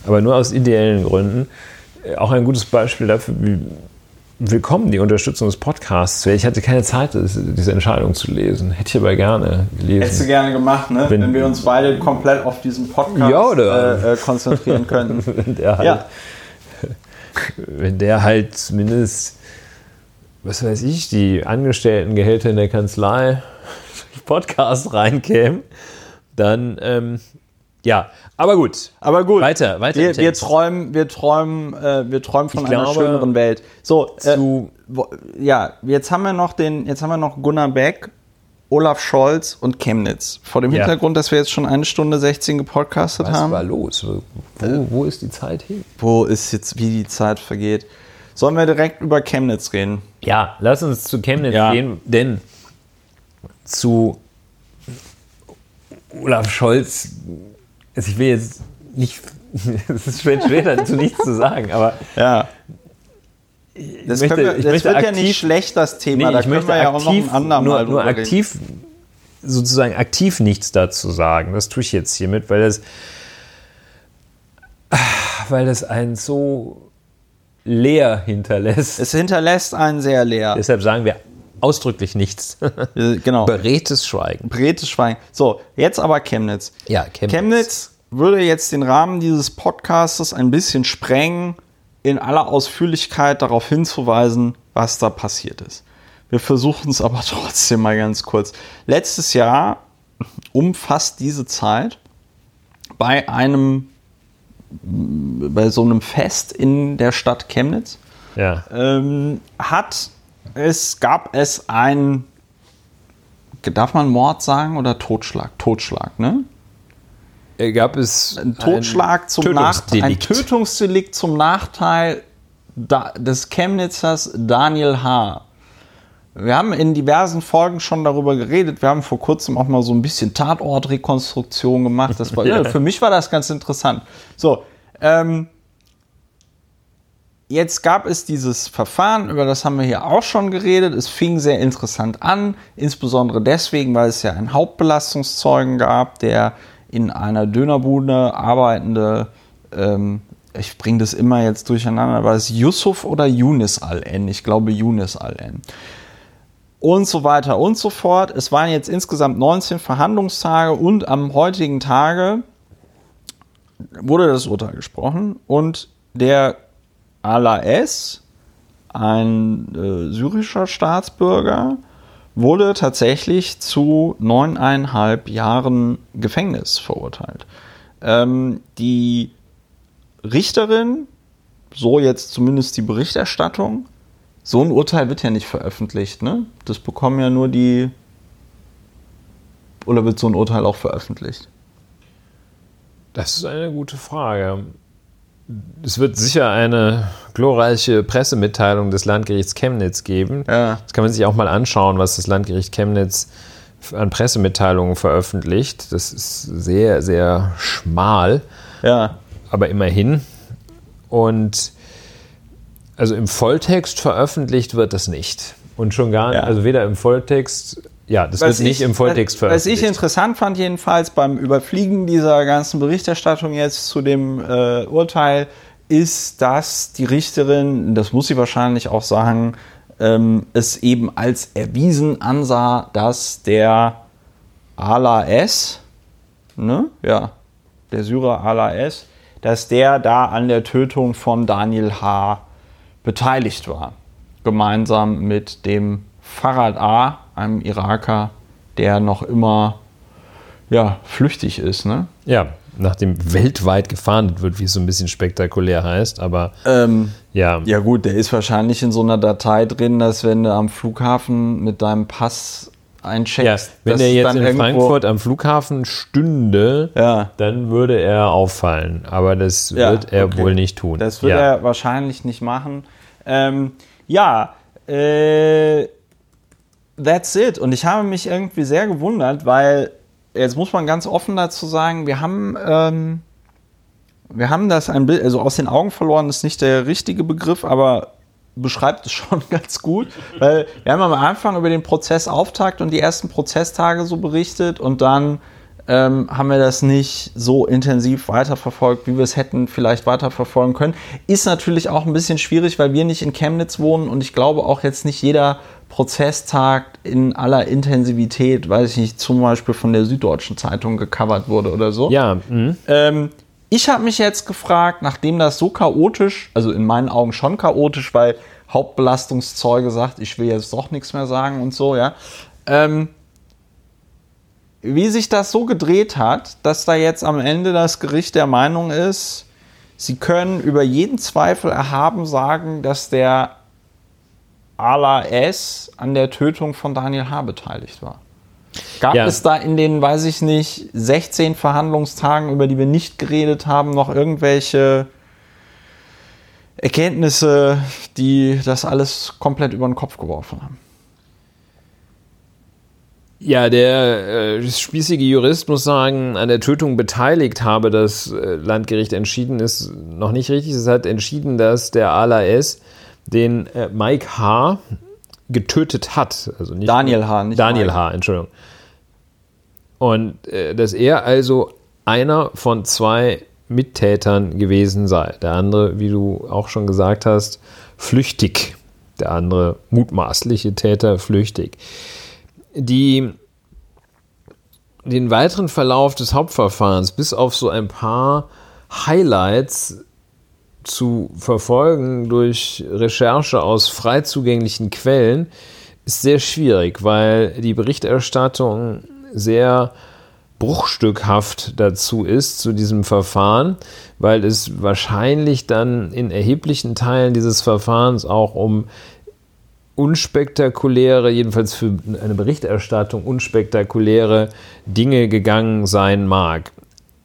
aber nur aus ideellen Gründen. Äh, Auch ein gutes Beispiel dafür, wie willkommen die Unterstützung des Podcasts wäre. Ich hatte keine Zeit, diese Entscheidung zu lesen. Hätte ich aber gerne Hättest du gelesen. gerne gemacht, ne? Wenn- Wenn, wir uns beide komplett auf diesen Podcast Ja, äh, äh, konzentrieren könnten. Wenn der halt, ja, wenn der halt zumindest, was weiß ich, die Angestelltengehälter in der Kanzlei Podcast reinkämen, dann ähm, ja, aber gut. aber gut. Weiter, weiter Wir, wir träumen, wir träumen, äh, wir träumen von Ich einer glaube, schöneren Welt. So, äh, Zu, wo- ja, jetzt haben wir noch den, jetzt haben wir noch Gunnar Beck, Olaf Scholz und Chemnitz. Vor dem Ja. Hintergrund, dass wir jetzt schon eine Stunde 16 gepodcastet was haben. war los? Wo, wo, wo ist die Zeit hin? Wo ist jetzt, wie die Zeit vergeht? Sollen wir direkt über Chemnitz reden? Ja, lass uns zu Chemnitz Ja. gehen, denn zu Olaf Scholz, also ich will jetzt nicht, es ist schwer, schwer dazu nichts zu sagen, aber Ja. Das, möchte- wir, das möchte wird ja aktiv- nicht schlecht, das Thema. Nee, da ich können möchte wir ja auch noch aktiv, andermal nur, nur aktiv, sozusagen aktiv nichts dazu sagen. Das tue ich jetzt hiermit, weil das, weil das einen so leer hinterlässt. Es hinterlässt einen sehr leer. Deshalb sagen wir ausdrücklich nichts. Äh, genau. Beredtes Schweigen. Bretes Schweigen. So, jetzt aber Chemnitz. Ja, Chemnitz. Chemnitz würde jetzt den Rahmen dieses Podcastes ein bisschen sprengen, in aller Ausführlichkeit darauf hinzuweisen, was da passiert ist. Wir versuchen es aber trotzdem mal ganz kurz. Letztes Jahr, um fast diese Zeit, bei einem, bei so einem Fest in der Stadt Chemnitz, Ja. ähm, hat es, gab es ein, darf man Mord sagen oder Totschlag? Totschlag, ne? Äh, Gab es Ein Totschlag zum Nachteil, ein Tötungsdelikt. Zum Nachteil des Chemnitzers Daniel H. Wir haben in diversen Folgen schon darüber geredet. Wir haben vor kurzem auch mal so ein bisschen Tatortrekonstruktion gemacht. Das war, ja. für mich war das ganz interessant. So, ähm, jetzt gab es dieses Verfahren, über das haben wir hier auch schon geredet. Es fing sehr interessant an, insbesondere deswegen, weil es ja einen Hauptbelastungszeugen gab, der in einer Dönerbude arbeitende, ähm, ich bringe das immer jetzt durcheinander, war es Yusuf oder Yunus Al-N? Ich glaube Yunus Al-N. Und so weiter und so fort. Es waren jetzt insgesamt 19 Verhandlungstage und am heutigen Tage wurde das Urteil gesprochen und der Ala S, ein äh, syrischer Staatsbürger, wurde tatsächlich zu neuneinhalb Jahren Gefängnis verurteilt. Ähm, die Richterin, so jetzt zumindest die Berichterstattung, so ein Urteil wird ja nicht veröffentlicht, ne? Das bekommen ja nur die. Oder wird so ein Urteil auch veröffentlicht? Das ist eine gute Frage. Es wird sicher eine glorreiche Pressemitteilung des Landgerichts Chemnitz geben. Ja. Das kann man sich auch mal anschauen, was das Landgericht Chemnitz an Pressemitteilungen veröffentlicht. Das ist sehr, sehr schmal, Ja. aber immerhin. Und also im Volltext veröffentlicht wird das nicht. Und schon gar nicht, Ja. also weder im Volltext ja, das wird nicht ich, im Volltext veröffentlicht. Was ich interessant fand jedenfalls beim Überfliegen dieser ganzen Berichterstattung jetzt zu dem äh, Urteil, ist, dass die Richterin, das muss sie wahrscheinlich auch sagen, ähm, es eben als erwiesen ansah, dass der Ala S, ne? Ja, der Syrer Ala S, dass der da an der Tötung von Daniel H. beteiligt war. Gemeinsam mit dem Farad A., einem Iraker, der noch immer ja, flüchtig ist. Ne? Ja, nachdem weltweit gefahndet wird, wie es so ein bisschen spektakulär heißt, aber ähm, ja. Ja gut, der ist wahrscheinlich in so einer Datei drin, dass wenn du am Flughafen mit deinem Pass eincheckst. Ja, wenn er jetzt in Frankfurt am Flughafen stünde, ja. dann würde er auffallen. Aber das ja, wird er okay. wohl nicht tun. Das wird er wahrscheinlich nicht machen. Ähm, ja, äh, that's it. Und ich habe mich irgendwie sehr gewundert, weil jetzt muss man ganz offen dazu sagen, wir haben, ähm, wir haben das ein Bild, also aus den Augen verloren ist nicht der richtige Begriff, aber beschreibt es schon ganz gut, weil wir haben am Anfang über den Prozessauftakt und die ersten Prozesstage so berichtet und dann ähm, haben wir das nicht so intensiv weiterverfolgt, wie wir es hätten vielleicht weiterverfolgen können. Ist natürlich auch ein bisschen schwierig, weil wir nicht in Chemnitz wohnen und ich glaube auch jetzt nicht jeder Prozesstag in aller Intensivität, weiß ich nicht, zum Beispiel von der Süddeutschen Zeitung gecovert wurde oder so. Ja. Ähm, ich habe mich jetzt gefragt, nachdem das so chaotisch, also in meinen Augen schon chaotisch, weil Hauptbelastungszeuge sagt, ich will jetzt doch nichts mehr sagen und so, ja. Ähm, wie sich das so gedreht hat, dass da jetzt am Ende das Gericht der Meinung ist, sie können über jeden Zweifel erhaben sagen, dass der Ala S an der Tötung von Daniel H. beteiligt war. Gab ja. es da in den, weiß ich nicht, 16 Verhandlungstagen, über die wir nicht geredet haben, noch irgendwelche Erkenntnisse, die das alles komplett über den Kopf geworfen haben? Ja, der äh, spießige Jurist muss sagen, an der Tötung beteiligt habe das äh, Landgericht entschieden, ist noch nicht richtig. Es hat entschieden, dass der Ala S den äh, Mike H. getötet hat. Also nicht Daniel H. Nicht Daniel Mike. H. Entschuldigung. Und äh, dass er also einer von zwei Mittätern gewesen sei. Der andere, wie du auch schon gesagt hast, flüchtig. Der andere mutmaßliche Täter flüchtig. Die, den weiteren Verlauf des Hauptverfahrens, bis auf so ein paar Highlights, zu verfolgen durch Recherche aus frei zugänglichen Quellen ist sehr schwierig, weil die Berichterstattung sehr bruchstückhaft dazu ist, zu diesem Verfahren, weil es wahrscheinlich dann in erheblichen Teilen dieses Verfahrens auch um unspektakuläre, jedenfalls für eine Berichterstattung unspektakuläre Dinge gegangen sein mag.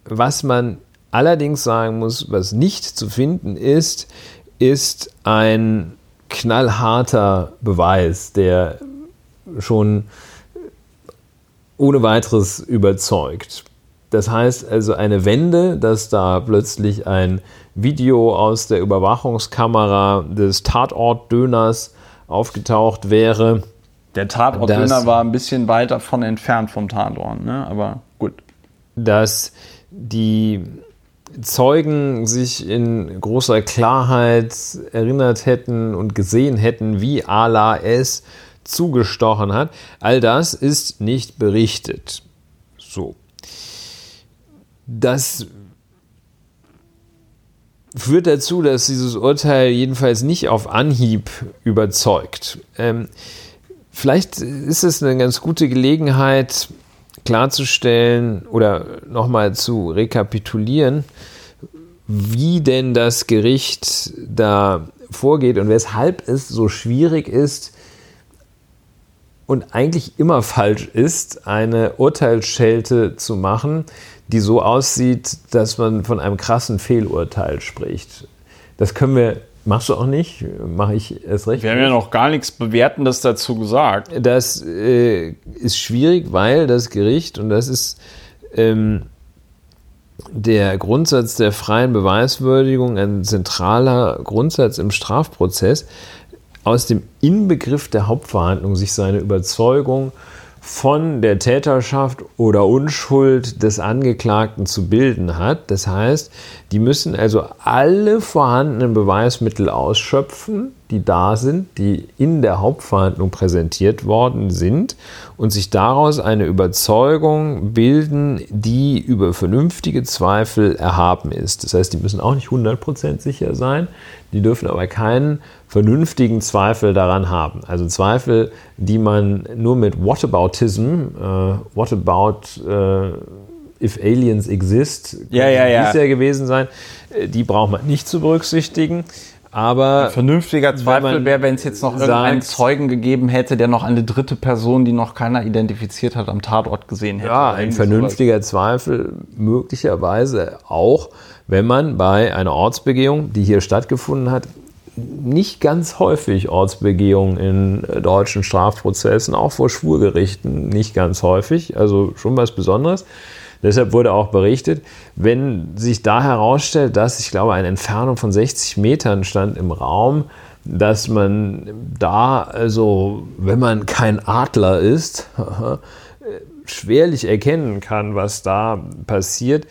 Was man allerdings sagen muss, was nicht zu finden ist, ist ein knallharter Beweis, der schon ohne weiteres überzeugt. Das heißt also eine Wende, dass da plötzlich ein Video aus der Überwachungskamera des Tatortdöners aufgetaucht wäre. Der Tatortdöner war ein bisschen weiter von entfernt vom Tatort, ne? aber gut. Dass die Zeugen sich in großer Klarheit erinnert hätten und gesehen hätten, wie Allah es zugestochen hat. All das ist nicht berichtet. So. Das führt dazu, dass dieses Urteil jedenfalls nicht auf Anhieb überzeugt. Ähm, vielleicht ist es eine ganz gute Gelegenheit, klarzustellen oder nochmal zu rekapitulieren, wie denn das Gericht da vorgeht und weshalb es so schwierig ist und eigentlich immer falsch ist, eine Urteilsschelte zu machen, die so aussieht, dass man von einem krassen Fehlurteil spricht. Das können wir Machst du auch nicht? Mache ich erst recht. Wir haben ja noch gar nichts Bewertendes dazu gesagt. Das äh, ist schwierig, weil das Gericht, und das ist ähm, der Grundsatz der freien Beweiswürdigung, ein zentraler Grundsatz im Strafprozess, aus dem Inbegriff der Hauptverhandlung sich seine Überzeugung von der Täterschaft oder Unschuld des Angeklagten zu bilden hat. Das heißt, die müssen also alle vorhandenen Beweismittel ausschöpfen, die da sind, die in der Hauptverhandlung präsentiert worden sind und sich daraus eine Überzeugung bilden, die über vernünftige Zweifel erhaben ist. Das heißt, die müssen auch nicht 100% sicher sein, die dürfen aber keinen vernünftigen Zweifel daran haben. Also Zweifel, die man nur mit Whataboutism, äh, what about äh, if aliens exist, ja, ja, ja. ja gewesen sein, äh, die braucht man nicht zu berücksichtigen. Aber ein vernünftiger Zweifel wäre, wenn es jetzt noch irgendeinen Zeugen gegeben hätte, der noch eine dritte Person, die noch keiner identifiziert hat, am Tatort gesehen hätte. Ja, ein vernünftiger sowas. Zweifel möglicherweise auch, wenn man bei einer Ortsbegehung, die hier stattgefunden hat, nicht ganz häufig Ortsbegehungen in deutschen Strafprozessen, auch vor Schwurgerichten nicht ganz häufig, also schon was Besonderes. Deshalb wurde auch berichtet, wenn sich da herausstellt, dass ich glaube, eine Entfernung von 60 Metern stand im Raum, dass man da, also wenn man kein Adler ist, schwerlich erkennen kann, was da passiert.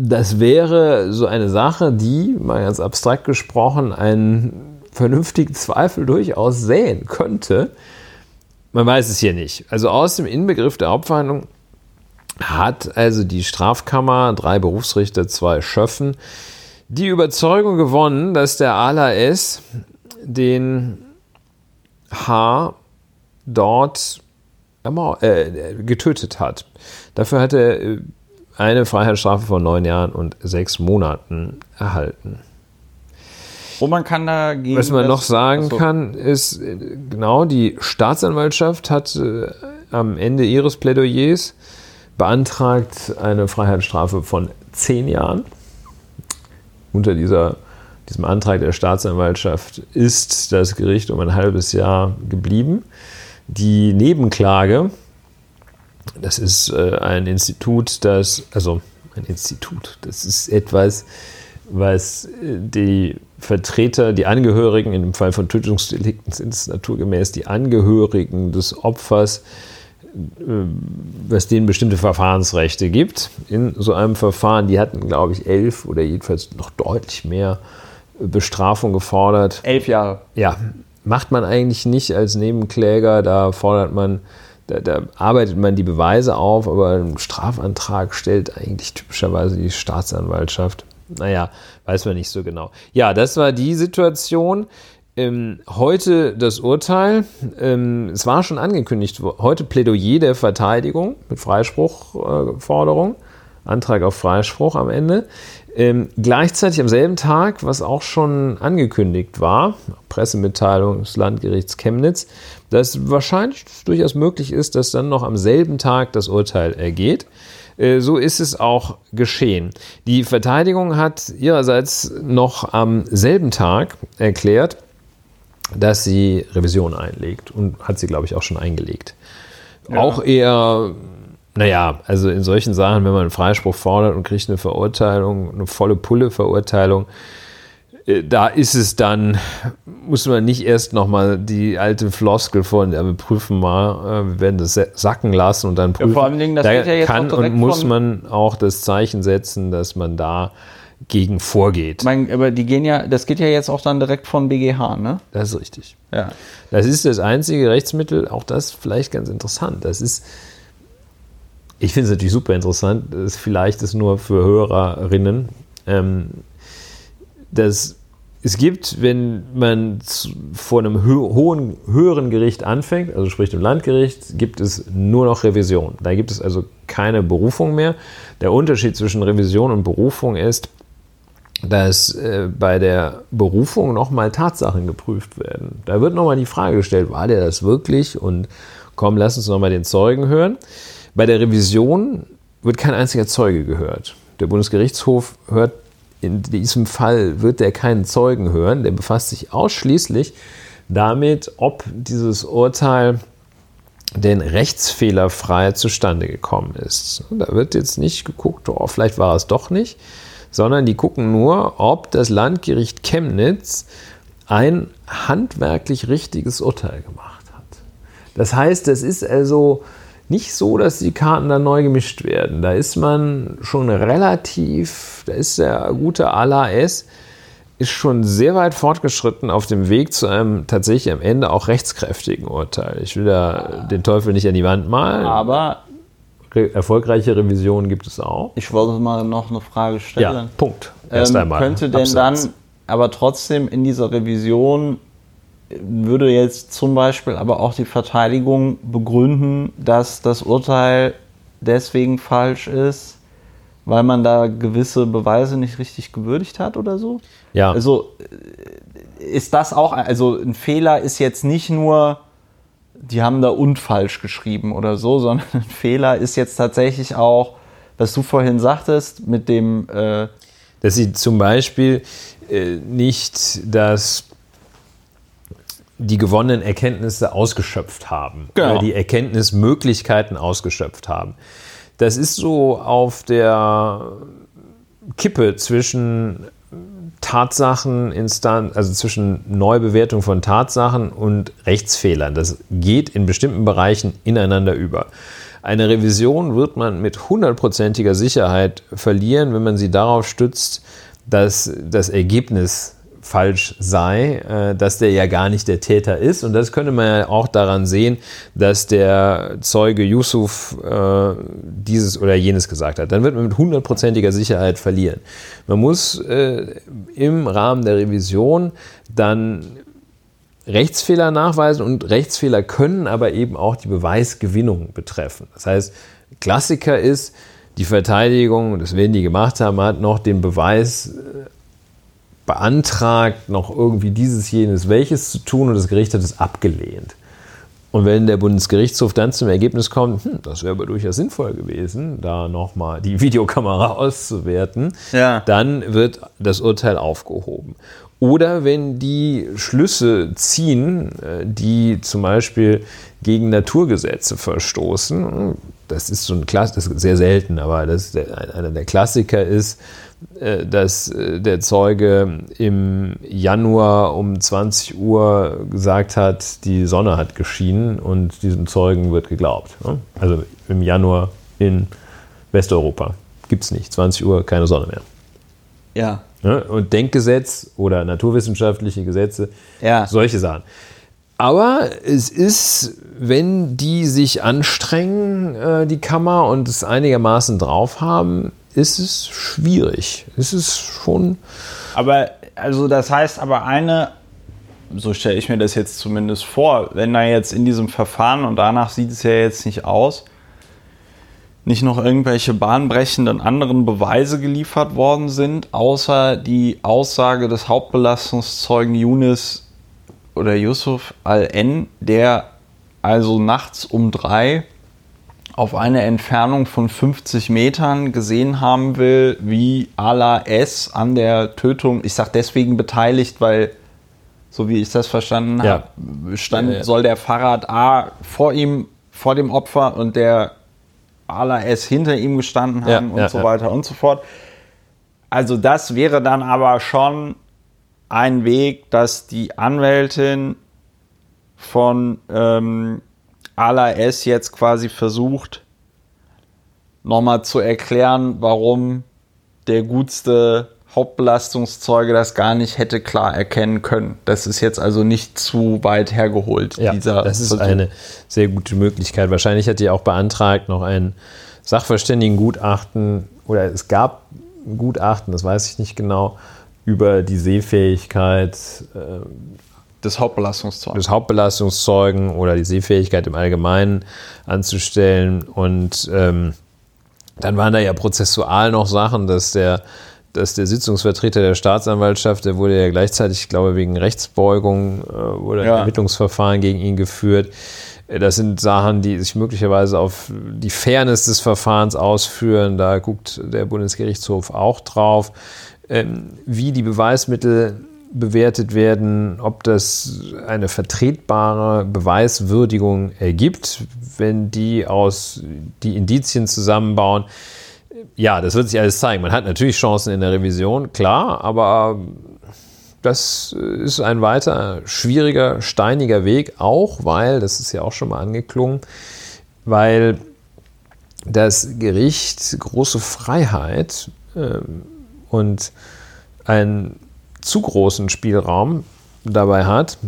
Das wäre so eine Sache, die, mal ganz abstrakt gesprochen, einen vernünftigen Zweifel durchaus säen könnte. Man weiß es hier nicht. Also aus dem Inbegriff der Hauptverhandlung hat also die Strafkammer, drei Berufsrichter, zwei Schöffen, die Überzeugung gewonnen, dass der Ala S. den H. dort äh, getötet hat. Dafür hat er äh, eine Freiheitsstrafe von neun Jahren und sechs Monaten erhalten. Wo man kann dagegen. Was man noch sagen achso. kann, ist, äh, genau, die Staatsanwaltschaft hat äh, am Ende ihres Plädoyers beantragt eine Freiheitsstrafe von zehn Jahren. Unter dieser, diesem Antrag der Staatsanwaltschaft ist das Gericht um ein halbes Jahr geblieben. Die Nebenklage, das ist äh, ein Institut, das, also ein Institut, das ist etwas, was äh, die Vertreter, die Angehörigen, in dem Fall von Tötungsdelikten sind es naturgemäß die Angehörigen des Opfers, äh, was denen bestimmte Verfahrensrechte gibt in so einem Verfahren. Die hatten, glaube ich, elf oder jedenfalls noch deutlich mehr Bestrafung gefordert. Elf Jahre. Ja, macht man eigentlich nicht als Nebenkläger. Da fordert man, da, da arbeitet man die Beweise auf, aber einen Strafantrag stellt eigentlich typischerweise die Staatsanwaltschaft. Naja, weiß man nicht so genau. Ja, das war die Situation. Ähm, heute das Urteil. Ähm, es war schon angekündigt, heute Plädoyer der Verteidigung mit Freispruchforderung, äh, Antrag auf Freispruch am Ende. Ähm, gleichzeitig am selben Tag, was auch schon angekündigt war, Pressemitteilung des Landgerichts Chemnitz, dass wahrscheinlich durchaus möglich ist, dass dann noch am selben Tag das Urteil ergeht. Äh, so ist es auch geschehen. Die Verteidigung hat ihrerseits noch am selben Tag erklärt, dass sie Revision einlegt und hat sie, glaube ich, auch schon eingelegt. Ja. Auch eher, naja, also in solchen Sachen, wenn man einen Freispruch fordert und kriegt eine Verurteilung, eine volle Pulle-Verurteilung, äh, da ist es dann, muss man nicht erst nochmal die alte Floskel von, ja, wir prüfen mal, äh, wir werden das sacken lassen und dann prüfen. Ja, vor allem, das da ja jetzt kann und muss man auch das Zeichen setzen, dass man da gegen vorgeht. Mein, aber die gehen ja, das geht ja jetzt auch dann direkt von BGH, ne? Das ist richtig. Ja. Das ist das einzige Rechtsmittel, auch das vielleicht ganz interessant. Das ist, ich finde es natürlich super interessant, das vielleicht ist nur für Hörerinnen, ähm, dass es gibt, wenn man vor einem hohen, höheren Gericht anfängt, also sprich dem Landgericht, gibt es nur noch Revision. Da gibt es also keine Berufung mehr. Der Unterschied zwischen Revision und Berufung ist, dass äh, bei der Berufung nochmal Tatsachen geprüft werden. Da wird nochmal die Frage gestellt, war der das wirklich? Und komm, lass uns nochmal den Zeugen hören. Bei der Revision wird kein einziger Zeuge gehört. Der Bundesgerichtshof hört in diesem Fall, wird er keinen Zeugen hören. Der befasst sich ausschließlich damit, ob dieses Urteil denn rechtsfehlerfrei zustande gekommen ist. Da wird jetzt nicht geguckt, oh, vielleicht war es doch nicht, sondern die gucken nur, ob das Landgericht Chemnitz ein handwerklich richtiges Urteil gemacht hat. Das heißt, es ist also nicht so, dass die Karten dann neu gemischt werden. Da ist man schon relativ, da ist der gute Ala S ist schon sehr weit fortgeschritten auf dem Weg zu einem tatsächlich am Ende auch rechtskräftigen Urteil. Ich will da den Teufel nicht an die Wand malen. Aber Re erfolgreiche Revisionen gibt es auch. Ich wollte mal noch eine Frage stellen. Ja, Punkt. Erst ähm, einmal. Könnte denn Absatz. dann aber trotzdem in dieser Revision würde jetzt zum Beispiel aber auch die Verteidigung begründen, dass das Urteil deswegen falsch ist, weil man da gewisse Beweise nicht richtig gewürdigt hat oder so? Ja. Also äh, ist das auch, also ein Fehler ist jetzt nicht nur, die haben da und falsch geschrieben oder so, sondern ein Fehler ist jetzt tatsächlich auch, was du vorhin sagtest, mit dem, äh, dass sie zum Beispiel äh, nicht das die gewonnenen Erkenntnisse ausgeschöpft haben Genau. oder die Erkenntnismöglichkeiten ausgeschöpft haben. Das ist so auf der Kippe zwischen Tatsacheninstanz, also zwischen Neubewertung von Tatsachen und Rechtsfehlern. Das geht in bestimmten Bereichen ineinander über. Eine Revision wird man mit hundertprozentiger Sicherheit verlieren, wenn man sie darauf stützt, dass das Ergebnis falsch sei, äh, dass der ja gar nicht der Täter ist. Und das könnte man ja auch daran sehen, dass der Zeuge Yusuf äh, dieses oder jenes gesagt hat. Dann wird man mit hundertprozentiger Sicherheit verlieren. Man muss äh, im Rahmen der Revision dann Rechtsfehler nachweisen und Rechtsfehler können aber eben auch die Beweisgewinnung betreffen. Das heißt, Klassiker ist, die Verteidigung, das werden die gemacht haben, hat noch den Beweis beantragt, noch irgendwie dieses, jenes, welches zu tun und das Gericht hat es abgelehnt. Und wenn der Bundesgerichtshof dann zum Ergebnis kommt, hm, das wäre aber durchaus sinnvoll gewesen, da nochmal die Videokamera auszuwerten, Ja. dann wird das Urteil aufgehoben. Oder wenn die Schlüsse ziehen, äh, die zum Beispiel gegen Naturgesetze verstoßen, das ist so ein Klass, das ist sehr selten, aber das einer der Klassiker ist, dass äh, der Zeuge im Januar um 20 Uhr gesagt hat, die Sonne hat geschienen und diesem Zeugen wird geglaubt. ne? Also im Januar in Westeuropa gibt es nicht, 20 Uhr keine Sonne mehr. ja, Ne? Und Denkgesetz oder naturwissenschaftliche Gesetze, Ja. solche Sachen. Aber es ist, wenn die sich anstrengen, äh, die Kammer, und es einigermaßen drauf haben, ist es schwierig. Es ist schon. Aber, also das heißt aber eine, so stelle ich mir das jetzt zumindest vor, wenn da jetzt in diesem Verfahren, und danach sieht es ja jetzt nicht aus, nicht noch irgendwelche bahnbrechenden anderen Beweise geliefert worden sind, außer die Aussage des Hauptbelastungszeugen Yunus oder Yusuf al-N, der also nachts um drei auf eine Entfernung von 50 Metern gesehen haben will, wie Ala S. an der Tötung, ich sage deswegen beteiligt, weil, so wie ich das verstanden Ja. habe, stand, Ja, ja. soll der Fahrrad A vor ihm, vor dem Opfer und der Ala S. hinter ihm gestanden Ja, haben und ja, so ja. weiter und so fort. Also das wäre dann aber schon ein Weg, dass die Anwältin von ähm, Ala S jetzt quasi versucht, nochmal zu erklären, warum der gutste Hauptbelastungszeuge das gar nicht hätte klar erkennen können. Das ist jetzt also nicht zu weit hergeholt. Ja, dieser das ist Versuch. eine sehr gute Möglichkeit. Wahrscheinlich hat die auch beantragt, noch ein Sachverständigengutachten oder es gab ein Gutachten, das weiß ich nicht genau, über die Sehfähigkeit äh, des Hauptbelastungszeuges. des Hauptbelastungszeugen oder die Sehfähigkeit im Allgemeinen anzustellen. Und ähm, dann waren da ja prozessual noch Sachen, dass der, dass der Sitzungsvertreter der Staatsanwaltschaft, der wurde ja gleichzeitig, ich glaube, wegen Rechtsbeugung äh, wurde ein Ja. Ermittlungsverfahren gegen ihn geführt. Äh, Das sind Sachen, die sich möglicherweise auf die Fairness des Verfahrens ausführen. Da guckt der Bundesgerichtshof auch drauf. Ähm, wie die Beweismittel bewertet werden, ob das eine vertretbare Beweiswürdigung ergibt, wenn die aus die Indizien zusammenbauen. Ja, das wird sich alles zeigen. Man hat natürlich Chancen in der Revision, klar, aber das ist ein weiter schwieriger, steiniger Weg, auch weil, das ist ja auch schon mal angeklungen, weil das Gericht große Freiheit äh, und einen zu großen Spielraum dabei hat,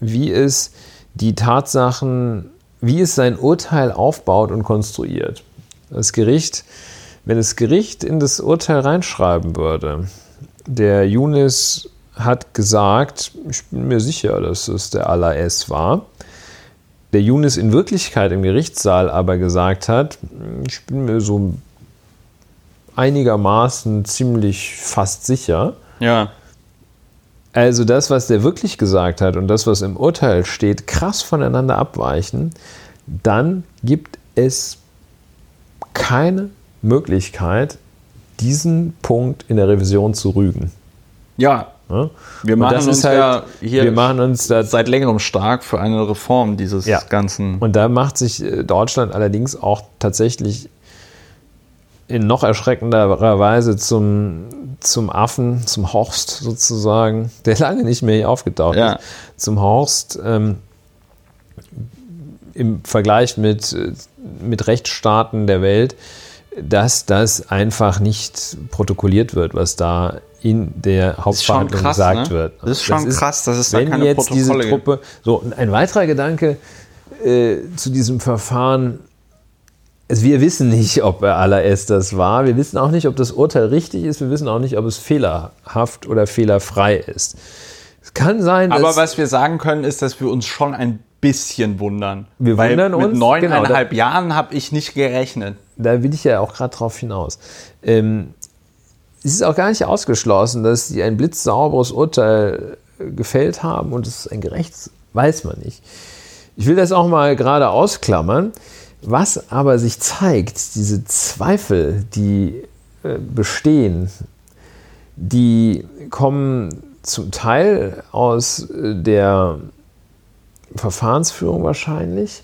wie es die Tatsachen, wie es sein Urteil aufbaut und konstruiert. Das Gericht, wenn das Gericht in das Urteil reinschreiben würde, der Yunis hat gesagt, ich bin mir sicher, dass es der Allah S war, der Yunis in Wirklichkeit im Gerichtssaal aber gesagt hat, ich bin mir so einigermaßen ziemlich fast sicher. Ja. Also das, was der wirklich gesagt hat und das, was im Urteil steht, krass voneinander abweichen, dann gibt es keine Möglichkeit, diesen Punkt in der Revision zu rügen. Ja, Ja? wir machen uns halt- ja hier wir machen uns da seit längerem stark für eine Reform dieses Ja. ganzen. Und da macht sich äh, Deutschland allerdings auch tatsächlich in noch erschreckenderer Weise zum, zum Affen, zum Horst sozusagen, der lange nicht mehr hier aufgetaucht Ja. ist, zum Horst ähm, im Vergleich mit, äh, mit Rechtsstaaten der Welt, dass das einfach nicht protokolliert wird, was da in der ist Hauptverhandlung krass, gesagt ne? wird. Das ist schon krass, dass es da keine jetzt diese Protokolle gibt. Truppe, so ein weiterer Gedanke äh, zu diesem Verfahren. Also wir wissen nicht, ob er allererst das war. Wir wissen auch nicht, ob das Urteil richtig ist. Wir wissen auch nicht, ob es fehlerhaft oder fehlerfrei ist. Es kann sein, dass Aber was wir sagen können, ist, dass wir uns schon ein bisschen wundern. Wir Weil wundern mit uns, neuneinhalb Jahren habe ich nicht gerechnet. da will ich ja auch gerade drauf hinaus. Ähm, es ist auch gar nicht ausgeschlossen, dass sie ein blitzsauberes Urteil äh, gefällt haben und es ist ein gerechtes, weiß man nicht. Ich will das auch mal gerade ausklammern. Was aber sich zeigt, diese Zweifel, die äh, bestehen, die kommen zum Teil aus äh, der Verfahrensführung wahrscheinlich.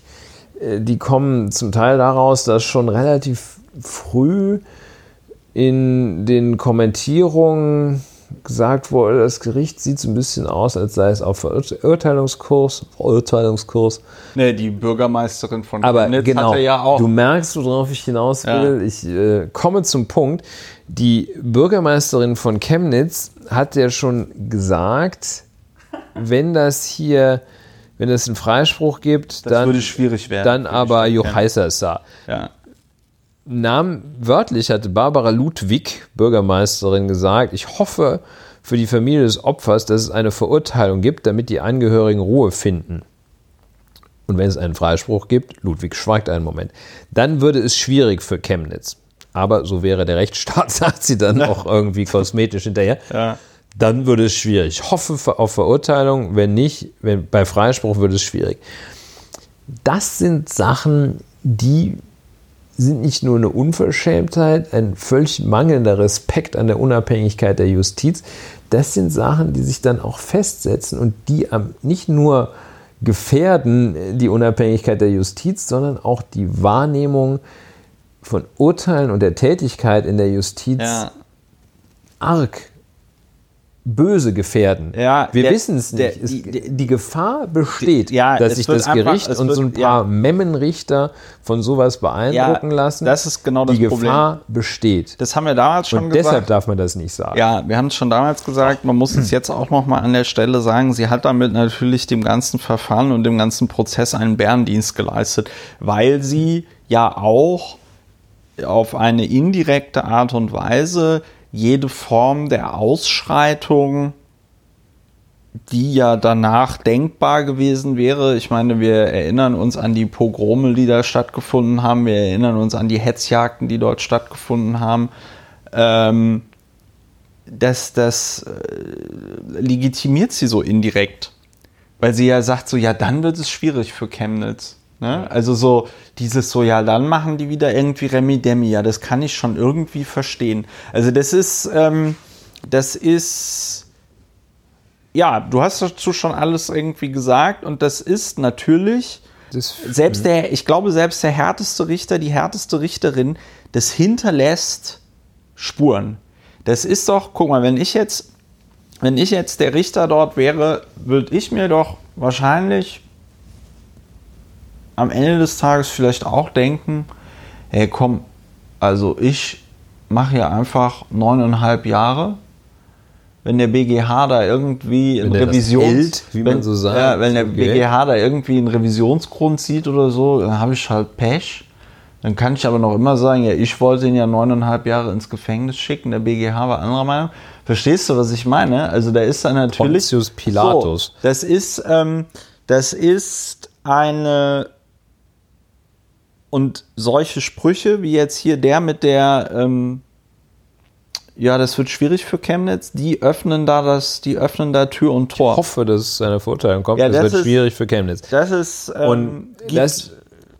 Äh, Die kommen zum Teil daraus, dass schon relativ früh in den Kommentierungen gesagt wurde, das Gericht sieht so ein bisschen aus, als sei es auf Verurteilungskurs, Verurteilungskurs. Nee, die Bürgermeisterin von Aber Chemnitz genau, hatte ja auch. du merkst, worauf ich hinaus Ja. will. Ich äh, komme zum Punkt. Die Bürgermeisterin von Chemnitz hat ja schon gesagt, wenn das hier, wenn es einen Freispruch gibt, das dann, würde schwierig werden. dann aber Stadt Johaisasa. Chemnitz. Ja. Namen wörtlich hatte Barbara Ludwig, Bürgermeisterin, gesagt, ich hoffe für die Familie des Opfers, dass es eine Verurteilung gibt, damit die Angehörigen Ruhe finden. Und wenn es einen Freispruch gibt, Ludwig schweigt einen Moment, dann würde es schwierig für Chemnitz. Aber so wäre der Rechtsstaat, sagt sie dann auch irgendwie kosmetisch hinterher. Ja. Dann würde es schwierig. Ich hoffe auf Verurteilung, wenn nicht, wenn, bei Freispruch würde es schwierig. Das sind Sachen, die sind nicht nur eine Unverschämtheit, ein völlig mangelnder Respekt an der Unabhängigkeit der Justiz. Das sind Sachen, die sich dann auch festsetzen und die nicht nur gefährden äh, die Unabhängigkeit der Justiz, sondern auch die Wahrnehmung von Urteilen und der Tätigkeit in der Justiz Ja. arg böse gefährden. Ja, Wir wissen es nicht. Es, die- die Gefahr besteht, Ja, dass sich wird das einfach- Gericht und so ein wird- paar ja. Memmenrichter von sowas beeindrucken lassen. Das ist genau das die Problem. Gefahr besteht. Das haben wir damals schon Und gesagt. deshalb darf man das nicht sagen. Ja, wir haben es schon damals gesagt, man muss es jetzt auch noch mal an der Stelle sagen, sie hat damit natürlich dem ganzen Verfahren und dem ganzen Prozess einen Bärendienst geleistet, weil sie ja auch auf eine indirekte Art und Weise jede Form der Ausschreitung, die ja danach denkbar gewesen wäre. Ich meine, wir erinnern uns an die Pogrome, die da stattgefunden haben. Wir erinnern uns an die Hetzjagden, die dort stattgefunden haben. Ähm, das, das äh, legitimiert sie so indirekt. Weil sie ja sagt, so, ja, dann wird es schwierig für Chemnitz. Ne? Also so dieses so, ja, dann machen die wieder irgendwie Remi Demi. Ja, das kann ich schon irgendwie verstehen. Also das ist, ähm, das ist, ja, du hast dazu schon alles irgendwie gesagt und das ist natürlich Das, selbst der, ich glaube, selbst der härteste Richter, die härteste Richterin, das hinterlässt Spuren. Das ist doch, guck mal, wenn ich jetzt wenn ich jetzt der Richter dort wäre, würde ich mir doch wahrscheinlich am Ende des Tages vielleicht auch denken, hey komm, also ich mache ja einfach neuneinhalb Jahre. Wenn der BGH da irgendwie ein hält, wie man so sagt, ja, wenn der okay. BGH da irgendwie einen Revisionsgrund sieht oder so, dann habe ich halt Pech. Dann kann ich aber noch immer sagen, ja, ich wollte ihn ja neuneinhalb Jahre ins Gefängnis schicken, der BGH war anderer Meinung. Verstehst du, was ich meine? Also da ist dann natürlich. Pontius Pilatus. So, das ist, ähm, das ist eine und solche Sprüche wie jetzt hier der mit der, ähm, ja, das wird schwierig für Chemnitz, die öffnen da das, die öffnen da Tür und Tor. Ich hoffe, dass es eine Verurteilung kommt. Ja, das, das wird ist- schwierig für Chemnitz. Das ist ähm, Und Gift. das,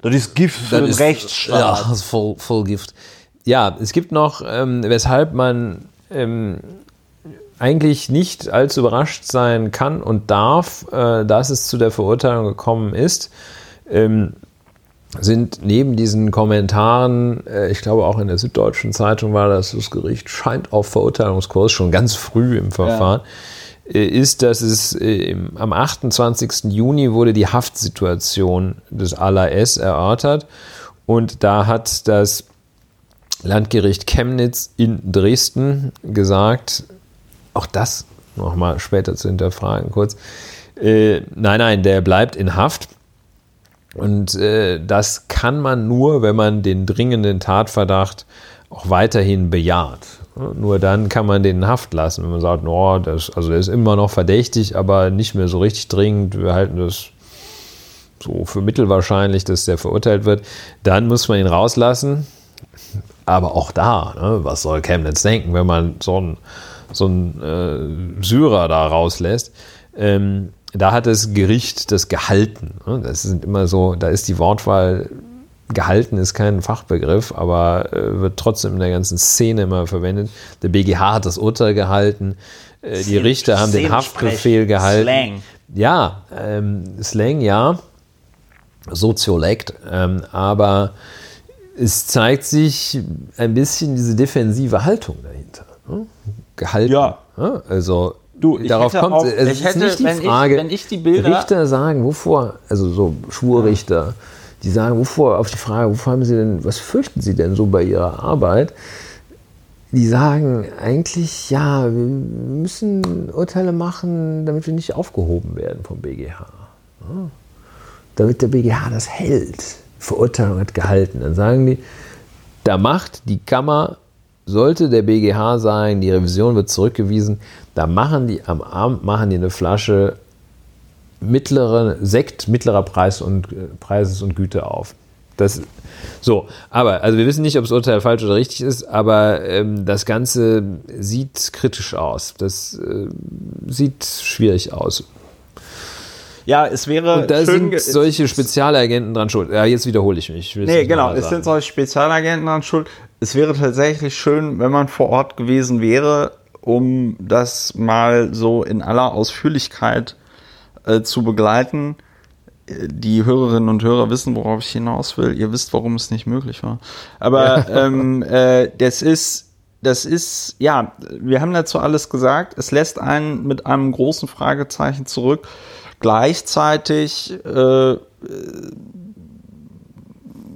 das ist Gift für das den ist- Rechtsstaat. Ja, das ist voll, voll Gift. Ja, es gibt noch, ähm, weshalb man ähm, eigentlich nicht allzu überrascht sein kann und darf, äh, dass es zu der Verurteilung gekommen ist, ähm, sind neben diesen Kommentaren, äh, ich glaube auch in der Süddeutschen Zeitung war das, das Gericht scheint auf Verurteilungskurs schon ganz früh im Verfahren, äh, ist, dass es äh, am 28. Juni wurde die Haftsituation des ALAS erörtert und da hat das Landgericht Chemnitz in Dresden gesagt, auch das nochmal später zu hinterfragen kurz, äh, nein, nein, der bleibt in Haft. Und äh, das kann man nur, wenn man den dringenden Tatverdacht auch weiterhin bejaht. Ja, Nur dann kann man den in Haft lassen, wenn man sagt, no, das, also der ist immer noch verdächtig, aber nicht mehr so richtig dringend. Wir halten das so für mittelwahrscheinlich, dass der verurteilt wird. Dann muss man ihn rauslassen. Aber auch da, ne, was soll Chemnitz denken, wenn man so einen so einen, äh, Syrer da rauslässt? Ähm, da hat das Gericht das gehalten. Ne? Das sind immer so, da ist die Wortwahl gehalten ist kein Fachbegriff, aber äh, wird trotzdem in der ganzen Szene immer verwendet. Der BGH hat das Urteil gehalten, äh, die Richter haben den Haftbefehl gehalten. Slang. Ja, ähm, Slang, ja. Soziolekt. Ähm, aber es zeigt sich ein bisschen diese defensive Haltung dahinter. Ne? Gehalten. Ja. Ne? Also Du, ich darauf hätte kommt auch- es. Ich hätte, nicht die wenn ich- Frage. wenn ich die Bilder- Richter sagen, wovor, also so Schwurrichter, die sagen, wovor, auf die Frage, wovor haben sie denn, was fürchten sie denn so bei ihrer Arbeit? Die sagen eigentlich, ja, wir müssen Urteile machen, damit wir nicht aufgehoben werden vom BGH. Ja. Damit der BGH das hält. Verurteilung hat gehalten. Dann sagen die, da macht die Kammer, sollte der BGH sagen, die Revision wird zurückgewiesen, da machen die am Abend machen die eine Flasche mittlere Sekt mittlerer Preis und, äh, Preises und Güte auf. Das, so, aber, also wir wissen nicht, ob das Urteil falsch oder richtig ist, aber ähm, das Ganze sieht kritisch aus. Das äh, sieht schwierig aus. Ja, es wäre Und da schön sind solche Spezialagenten dran schuld. Ja, jetzt wiederhole ich mich. Ich Nee, genau, es sind solche Spezialagenten dran schuld. Es wäre tatsächlich schön, wenn man vor Ort gewesen wäre, um das mal so in aller Ausführlichkeit äh, zu begleiten. Die Hörerinnen und Hörer wissen, worauf ich hinaus will. Ihr wisst, warum es nicht möglich war. Aber ähm, äh, das ist, das ist, ja, wir haben dazu alles gesagt. Es lässt einen mit einem großen Fragezeichen zurück. Gleichzeitig äh,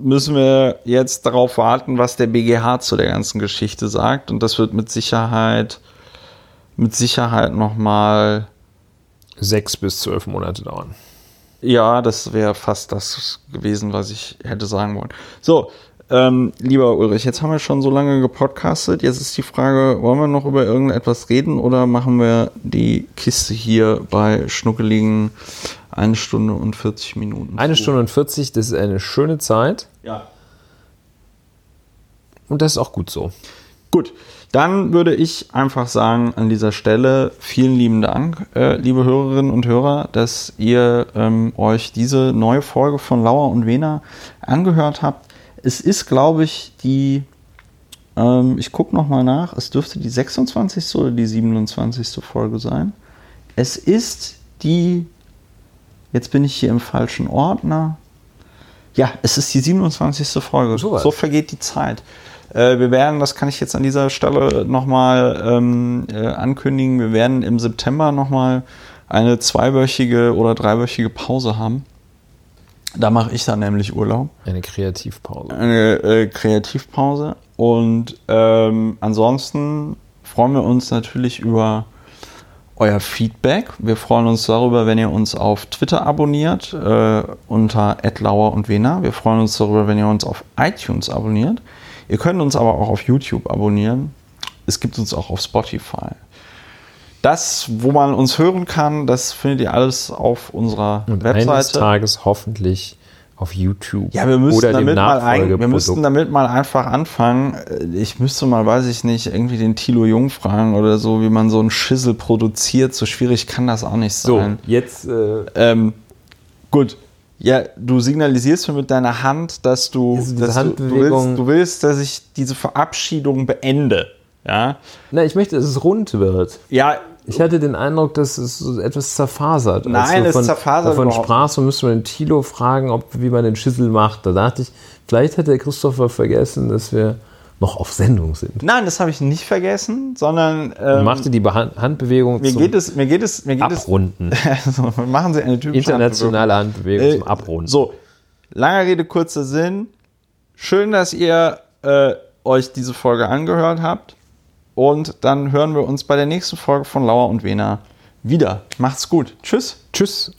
müssen wir jetzt darauf warten, was der BGH zu der ganzen Geschichte sagt. Und das wird mit Sicherheit, mit Sicherheit nochmal, Sechs bis zwölf Monate dauern. ja, das wäre fast das gewesen, was ich hätte sagen wollen. So, ähm, lieber Ulrich, jetzt haben wir schon so lange gepodcastet. Jetzt ist die Frage, wollen wir noch über irgendetwas reden oder machen wir die Kiste hier bei schnuckeligen eine Stunde und 40 Minuten? Eine? Stunde und 40, das ist eine schöne Zeit Ja. und das ist auch gut so. Gut, dann würde ich einfach sagen an dieser Stelle vielen lieben Dank, äh, liebe Hörerinnen und Hörer, dass ihr ähm, euch diese neue Folge von Lauer und Wena angehört habt. Es ist, glaube ich, die, ähm, ich gucke nochmal nach, es dürfte die 26. oder die 27. Folge sein. Es ist die, jetzt bin ich hier im falschen Ordner. Ja, es ist die 27. Folge. Sowas. So vergeht die Zeit. Äh, wir werden, das kann ich jetzt an dieser Stelle nochmal ähm, äh, ankündigen, wir werden im September nochmal eine zweiwöchige oder dreiwöchige Pause haben. Da mache ich dann nämlich Urlaub. Eine Kreativpause. Eine äh, Kreativpause. Und ähm, ansonsten freuen wir uns natürlich über euer Feedback. Wir freuen uns darüber, wenn ihr uns auf Twitter abonniert äh, unter @lauer und Wena. Wir freuen uns darüber, wenn ihr uns auf iTunes abonniert. Ihr könnt uns aber auch auf YouTube abonnieren. Es gibt uns auch auf Spotify. Das, wo man uns hören kann, das findet ihr alles auf unserer Und Webseite. eines Tages hoffentlich auf YouTube. Ja, wir müssten, oder dem damit mal ein, wir müssten damit mal einfach anfangen. Ich müsste mal, weiß ich nicht, irgendwie den Tilo Jung fragen oder so, wie man so einen Schissel produziert. So schwierig kann das auch nicht so, sein. jetzt äh, Ähm, gut. Ja, du signalisierst mir mit deiner Hand, dass du, Also dass du, du, willst, du willst, dass ich diese Verabschiedung beende. Ja, na, ich möchte, dass es rund wird. ja Ich hatte den Eindruck, dass es so etwas zerfasert. Nein, es zerfasert davon überhaupt sprachst, so müsste man den Tilo fragen, ob, wie man den Schüssel macht. Da dachte ich, vielleicht hat der Christopher vergessen, dass wir noch auf Sendung sind. nein, das habe ich nicht vergessen, sondern ähm, machte die Behan- Handbewegung mir zum geht es, mir geht es, mir geht es. Abrunden. Also, machen Sie eine typische Internationale Handbewegung Äh, zum Abrunden. So, langer Rede, kurzer Sinn. Schön, dass ihr äh, euch diese Folge angehört habt. Und dann hören wir uns bei der nächsten Folge von Lauer und Wena wieder. Macht's gut. Tschüss. Tschüss.